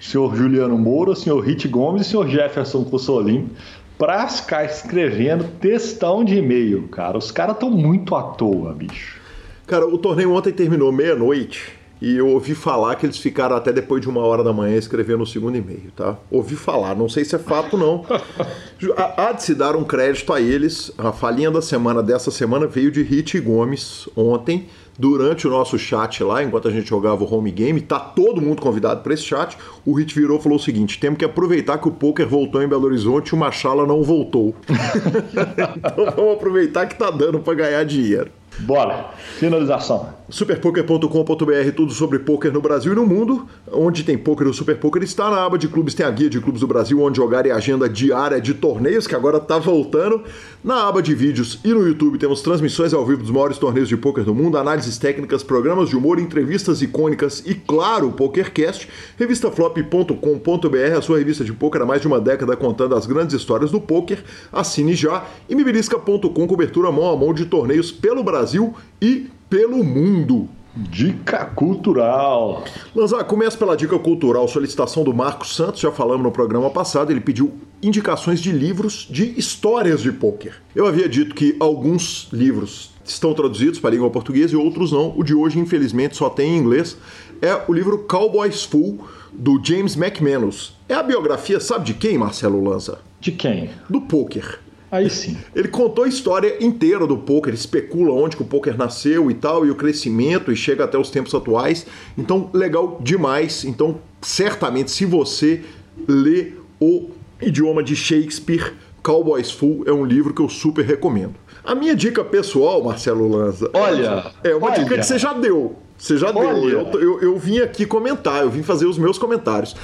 Senhor Juliano Moura, senhor Rit Gomes e senhor Jefferson Cussolim para ficar escrevendo textão de e-mail, cara. Os caras estão muito à toa, bicho. Cara, o torneio ontem terminou meia-noite e eu ouvi falar que eles ficaram até depois de uma hora da manhã escrevendo o segundo e-mail, tá? Ouvi falar, não sei se é fato não. Há de se dar um crédito a eles. A falinha da semana dessa semana veio de Hit Gomes ontem, durante o nosso chat lá, enquanto a gente jogava o home game. Tá todo mundo convidado para esse chat. O Hit virou e falou o seguinte: temos que aproveitar que o poker voltou em Belo Horizonte e o Machala não voltou. então vamos aproveitar que tá dando para ganhar dinheiro. Bora, finalização. Superpoker.com.br, tudo sobre poker no Brasil e no mundo. Onde tem poker, o Super Poker está na aba de clubes, tem a guia de clubes do Brasil, onde jogar e agenda diária de torneios, que agora está voltando. Na aba de vídeos e no YouTube temos transmissões ao vivo dos maiores torneios de poker do mundo, análises técnicas, programas de humor, entrevistas icônicas e, claro, o PokerCast. Revistaflop.com.br, a sua revista de poker há mais de uma década contando as grandes histórias do poker. Assine já. E mibilisca.com, cobertura mão a mão de torneios pelo Brasil Brasil e pelo mundo. Dica cultural. Lanzar, começa pela dica cultural. Solicitação do Marcos Santos, já falamos no programa passado. Ele pediu indicações de livros de histórias de pôquer. Eu havia dito que alguns livros estão traduzidos para a língua portuguesa e outros não. O de hoje, infelizmente, só tem em inglês. É o livro Cowboys Full, do James McManus. É a biografia, sabe de quem, Marcelo Lanza? De quem? Do pôquer. Aí sim. Ele contou a história inteira do poker, especula onde que o poker nasceu e tal, e o crescimento, e chega até os tempos atuais. Então, legal demais. Então, certamente, se você lê o idioma de Shakespeare, Cowboys Full é um livro que eu super recomendo. A minha dica pessoal, Marcelo Lanza. Olha! É uma olha. dica que você já deu. Você já Olha. deu. Eu, eu, eu vim aqui comentar, eu vim fazer os meus comentários.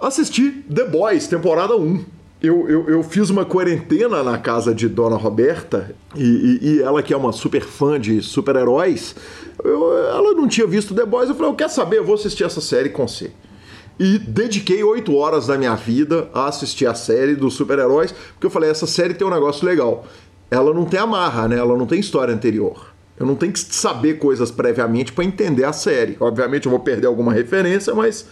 Assisti The Boys, temporada 1. Eu, eu, eu, fiz uma quarentena na casa de Dona Roberta e, e, e ela, que é uma super fã de super-heróis, ela não tinha visto The Boys. Eu falei: Eu quero saber, eu vou assistir essa série com você. E dediquei oito horas da minha vida a assistir a série dos super-heróis, porque eu falei: Essa série tem um negócio legal. Ela não tem amarra, né? Ela não tem história anterior. Eu não tenho que saber coisas previamente para entender a série. Obviamente eu vou perder alguma referência, mas,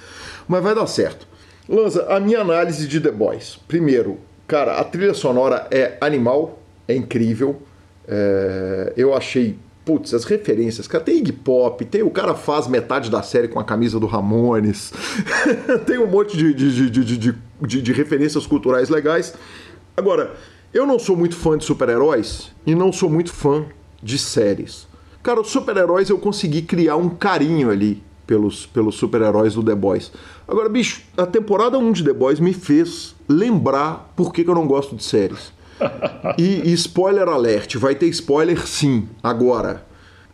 mas vai dar certo. Lanza, a minha análise de The Boys. Primeiro, cara, a trilha sonora é animal, é incrível. É, eu achei, putz, as referências. Cara, tem Iggy Pop, tem o cara faz metade da série com a camisa do Ramones. tem um monte de, de, de, de, de referências culturais legais. Agora, eu não sou muito fã de super-heróis e não sou muito fã de séries. Cara, os super-heróis eu consegui criar um carinho ali pelos, pelos super-heróis do The Boys. Agora, bicho, a temporada 1 de The Boys me fez lembrar por que, que eu não gosto de séries. E, e, spoiler alert, vai ter spoiler sim, agora.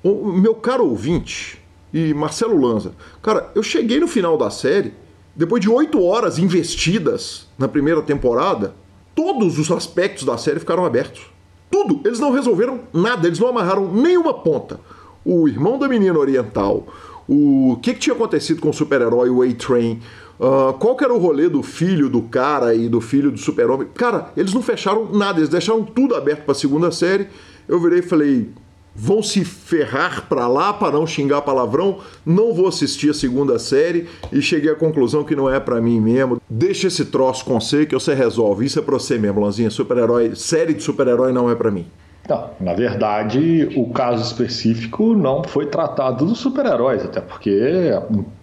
O meu caro ouvinte e Marcelo Lanza, cara, eu cheguei no final da série, depois de oito horas investidas na primeira temporada, todos os aspectos da série ficaram abertos. Tudo. Eles não resolveram nada, eles não amarraram nenhuma ponta. O irmão da menina oriental, o que, que tinha acontecido com o super-herói, o A-Train, uh, qual que era o rolê do filho do cara e do filho do super-homem. Cara, eles não fecharam nada, eles deixaram tudo aberto para a segunda série. Eu virei e falei, vão se ferrar para lá para não xingar palavrão, não vou assistir a segunda série e cheguei à conclusão que não é para mim mesmo. Deixa esse troço com você que você resolve. Isso é para você mesmo, Lanzinha. Super-herói, série de super-herói não é para mim. Não, na verdade, o caso específico não foi tratado dos super-heróis, até porque,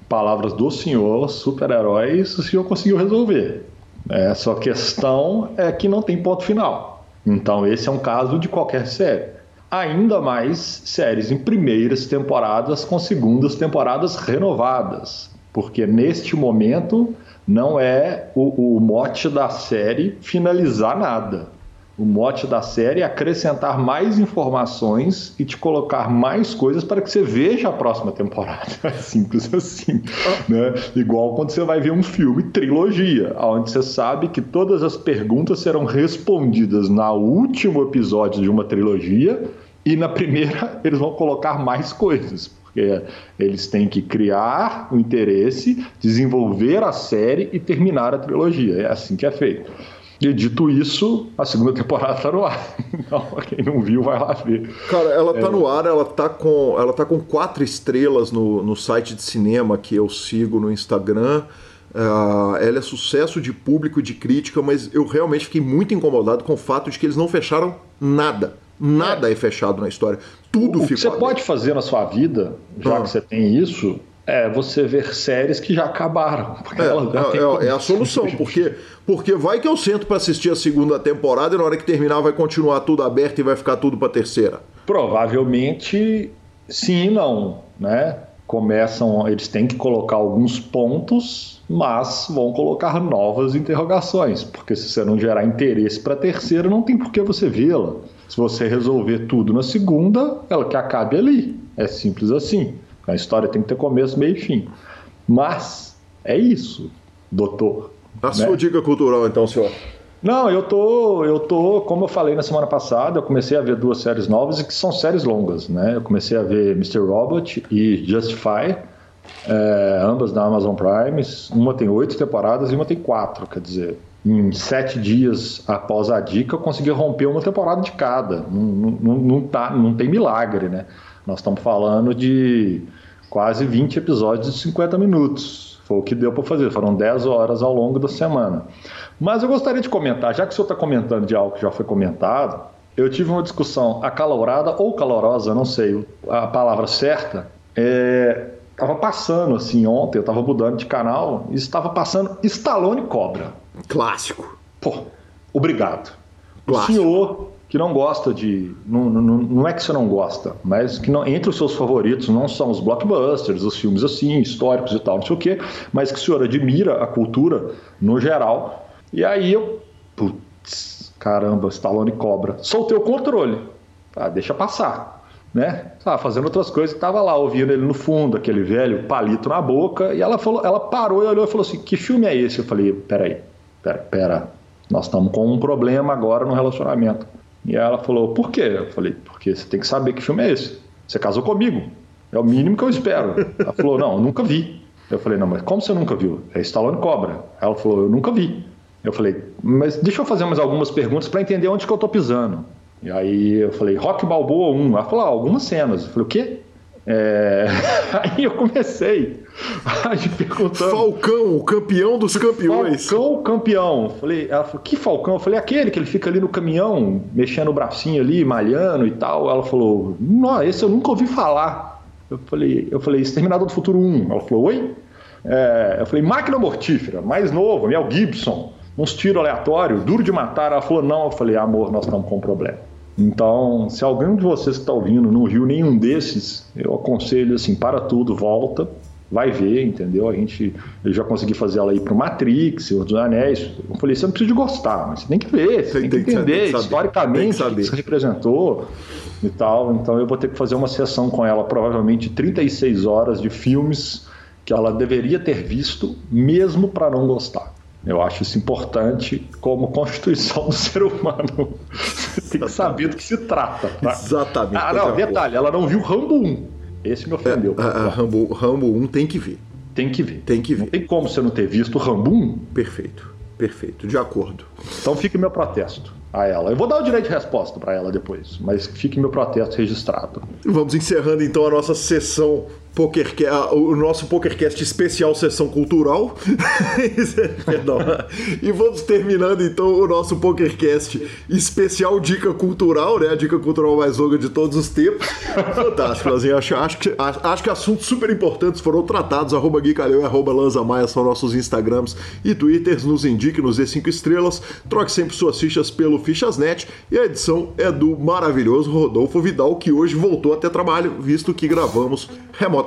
palavras do senhor, super-heróis o senhor conseguiu resolver. É, só questão é que não tem ponto final. Então, esse é um caso de qualquer série ainda mais séries em primeiras temporadas com segundas temporadas renovadas, porque neste momento não é o, o mote da série finalizar nada. O mote da série é acrescentar mais informações e te colocar mais coisas para que você veja a próxima temporada. É simples assim. Né? Igual quando você vai ver um filme trilogia, onde você sabe que todas as perguntas serão respondidas no último episódio de uma trilogia e na primeira eles vão colocar mais coisas. Porque eles têm que criar o interesse, desenvolver a série e terminar a trilogia. É assim que é feito. E dito isso, a segunda temporada está no ar. Então, quem não viu, vai lá ver. Cara, ela está é... no ar, ela está com, ela tá com quatro estrelas no, no site de cinema que eu sigo no Instagram. Uh, ela é sucesso de público e de crítica, mas eu realmente fiquei muito incomodado com o fato de que eles não fecharam nada. Nada é, é fechado na história. Tudo o que você pode fazer na sua vida, já ah. que você tem isso, é você ver séries que já acabaram. É, é, é, a solução, porque, porque vai que eu sento para assistir a segunda temporada e na hora que terminar vai continuar tudo aberto e vai ficar tudo para terceira. Provavelmente sim e não, né? Começam, eles têm que colocar alguns pontos, mas vão colocar novas interrogações, porque se você não gerar interesse para a terceira, não tem por que você vê-la. Se você resolver tudo na segunda, ela que acabe ali. É simples assim. A história tem que ter começo, meio e fim. Mas é isso, doutor. A né? sua dica cultural, então, senhor. Não, eu tô, eu tô, como eu falei na semana passada, eu comecei a ver duas séries novas e que são séries longas, né? Eu comecei a ver Mr. Robot e Justify, é, ambas da Amazon Prime. Uma tem oito temporadas e uma tem quatro, quer dizer, em sete dias após a dica, eu consegui romper uma temporada de cada. Não, não, não, tá, não tem milagre, né? Nós estamos falando de quase 20 episódios de 50 minutos. Foi o que deu para fazer, foram 10 horas ao longo da semana. Mas eu gostaria de comentar, já que o senhor está comentando de algo que já foi comentado, eu tive uma discussão acalorada ou calorosa, não sei a palavra certa. É, tava passando assim ontem, eu estava mudando de canal e estava passando Stallone Cobra. Clássico. Pô, obrigado. Clássico. O senhor que não gosta de. Não, não, não é que você não gosta, mas que não, entre os seus favoritos não são os blockbusters, os filmes assim, históricos e tal, não sei o quê, mas que o senhor admira a cultura no geral. E aí eu. Putz, caramba, Stallone cobra. Soltei o controle. Ah, deixa passar. né? Tava fazendo outras coisas, tava lá ouvindo ele no fundo, aquele velho palito na boca, e ela falou, ela parou e olhou e falou assim: "Que filme é esse?" Eu falei: "Peraí, pera, pera. Nós estamos com um problema agora no relacionamento." E ela falou: "Por quê?" Eu falei: "Porque você tem que saber que filme é esse. Você casou comigo. É o mínimo que eu espero." Ela falou: "Não, eu nunca vi." Eu falei: "Não, mas como você nunca viu? É Stallone Cobra." Ela falou: "Eu nunca vi." Eu falei: "Mas deixa eu fazer mais algumas perguntas para entender onde que eu tô pisando." E aí eu falei, Rock Balboa 1. Ela falou, ah, algumas cenas. Eu falei, o quê? É... Aí eu comecei a me perguntando. Falcão, o campeão dos campeões. Falcão, o campeão. Falei, ela falou, que Falcão? Eu falei, aquele que ele fica ali no caminhão, mexendo o bracinho ali, malhando e tal. Ela falou, não, esse eu nunca ouvi falar. Eu falei, eu falei, Exterminador do Futuro 1. Ela falou, oi? É... Eu falei, Máquina Mortífera, mais novo, Mel Gibson uns tiros aleatórios, duro de matar. Ela falou, não. Eu falei, amor, nós estamos com um problema. Então, se alguém de vocês que está ouvindo não viu nenhum desses, eu aconselho assim, para tudo, volta, vai ver, entendeu? A gente, eu já consegui fazer ela ir para o Matrix, Senhor dos Anéis. Eu falei, você não precisa de gostar, mas você tem que ver, você tem, tem que entender que historicamente o que isso representou e tal. Então, eu vou ter que fazer uma sessão com ela, provavelmente 36 horas de filmes que ela deveria ter visto, mesmo para não gostar. Eu acho isso importante como constituição do ser humano. Tem que saber do que se trata. Tá? Exatamente. Ah, não, detalhe, ela não viu Rambo 1. Esse me ofendeu. É, a, a Rambo, Rambo 1 tem que ver. Tem que ver. Tem que ver. Não tem como você não ter visto Rambo 1. Perfeito. Perfeito. De acordo. Então fique meu protesto a ela. Eu vou dar o direito de resposta para ela depois, mas fique meu protesto registrado. Vamos encerrando então a nossa sessão Poker, o nosso PokerCast especial sessão cultural. Perdão. E vamos terminando então o nosso PokerCast especial dica cultural, né? A dica cultural mais longa de todos os tempos. Fantástico, Lazinho. Acho, acho, que, acho que assuntos super importantes foram tratados. Arroba Gui e arroba Lanza Maia são nossos Instagrams e Twitters. Nos indique, nos dê 5 estrelas. Troque sempre suas fichas pelo Fichasnet. E a edição é do maravilhoso Rodolfo Vidal, que hoje voltou a ter trabalho, visto que gravamos remotamente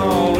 all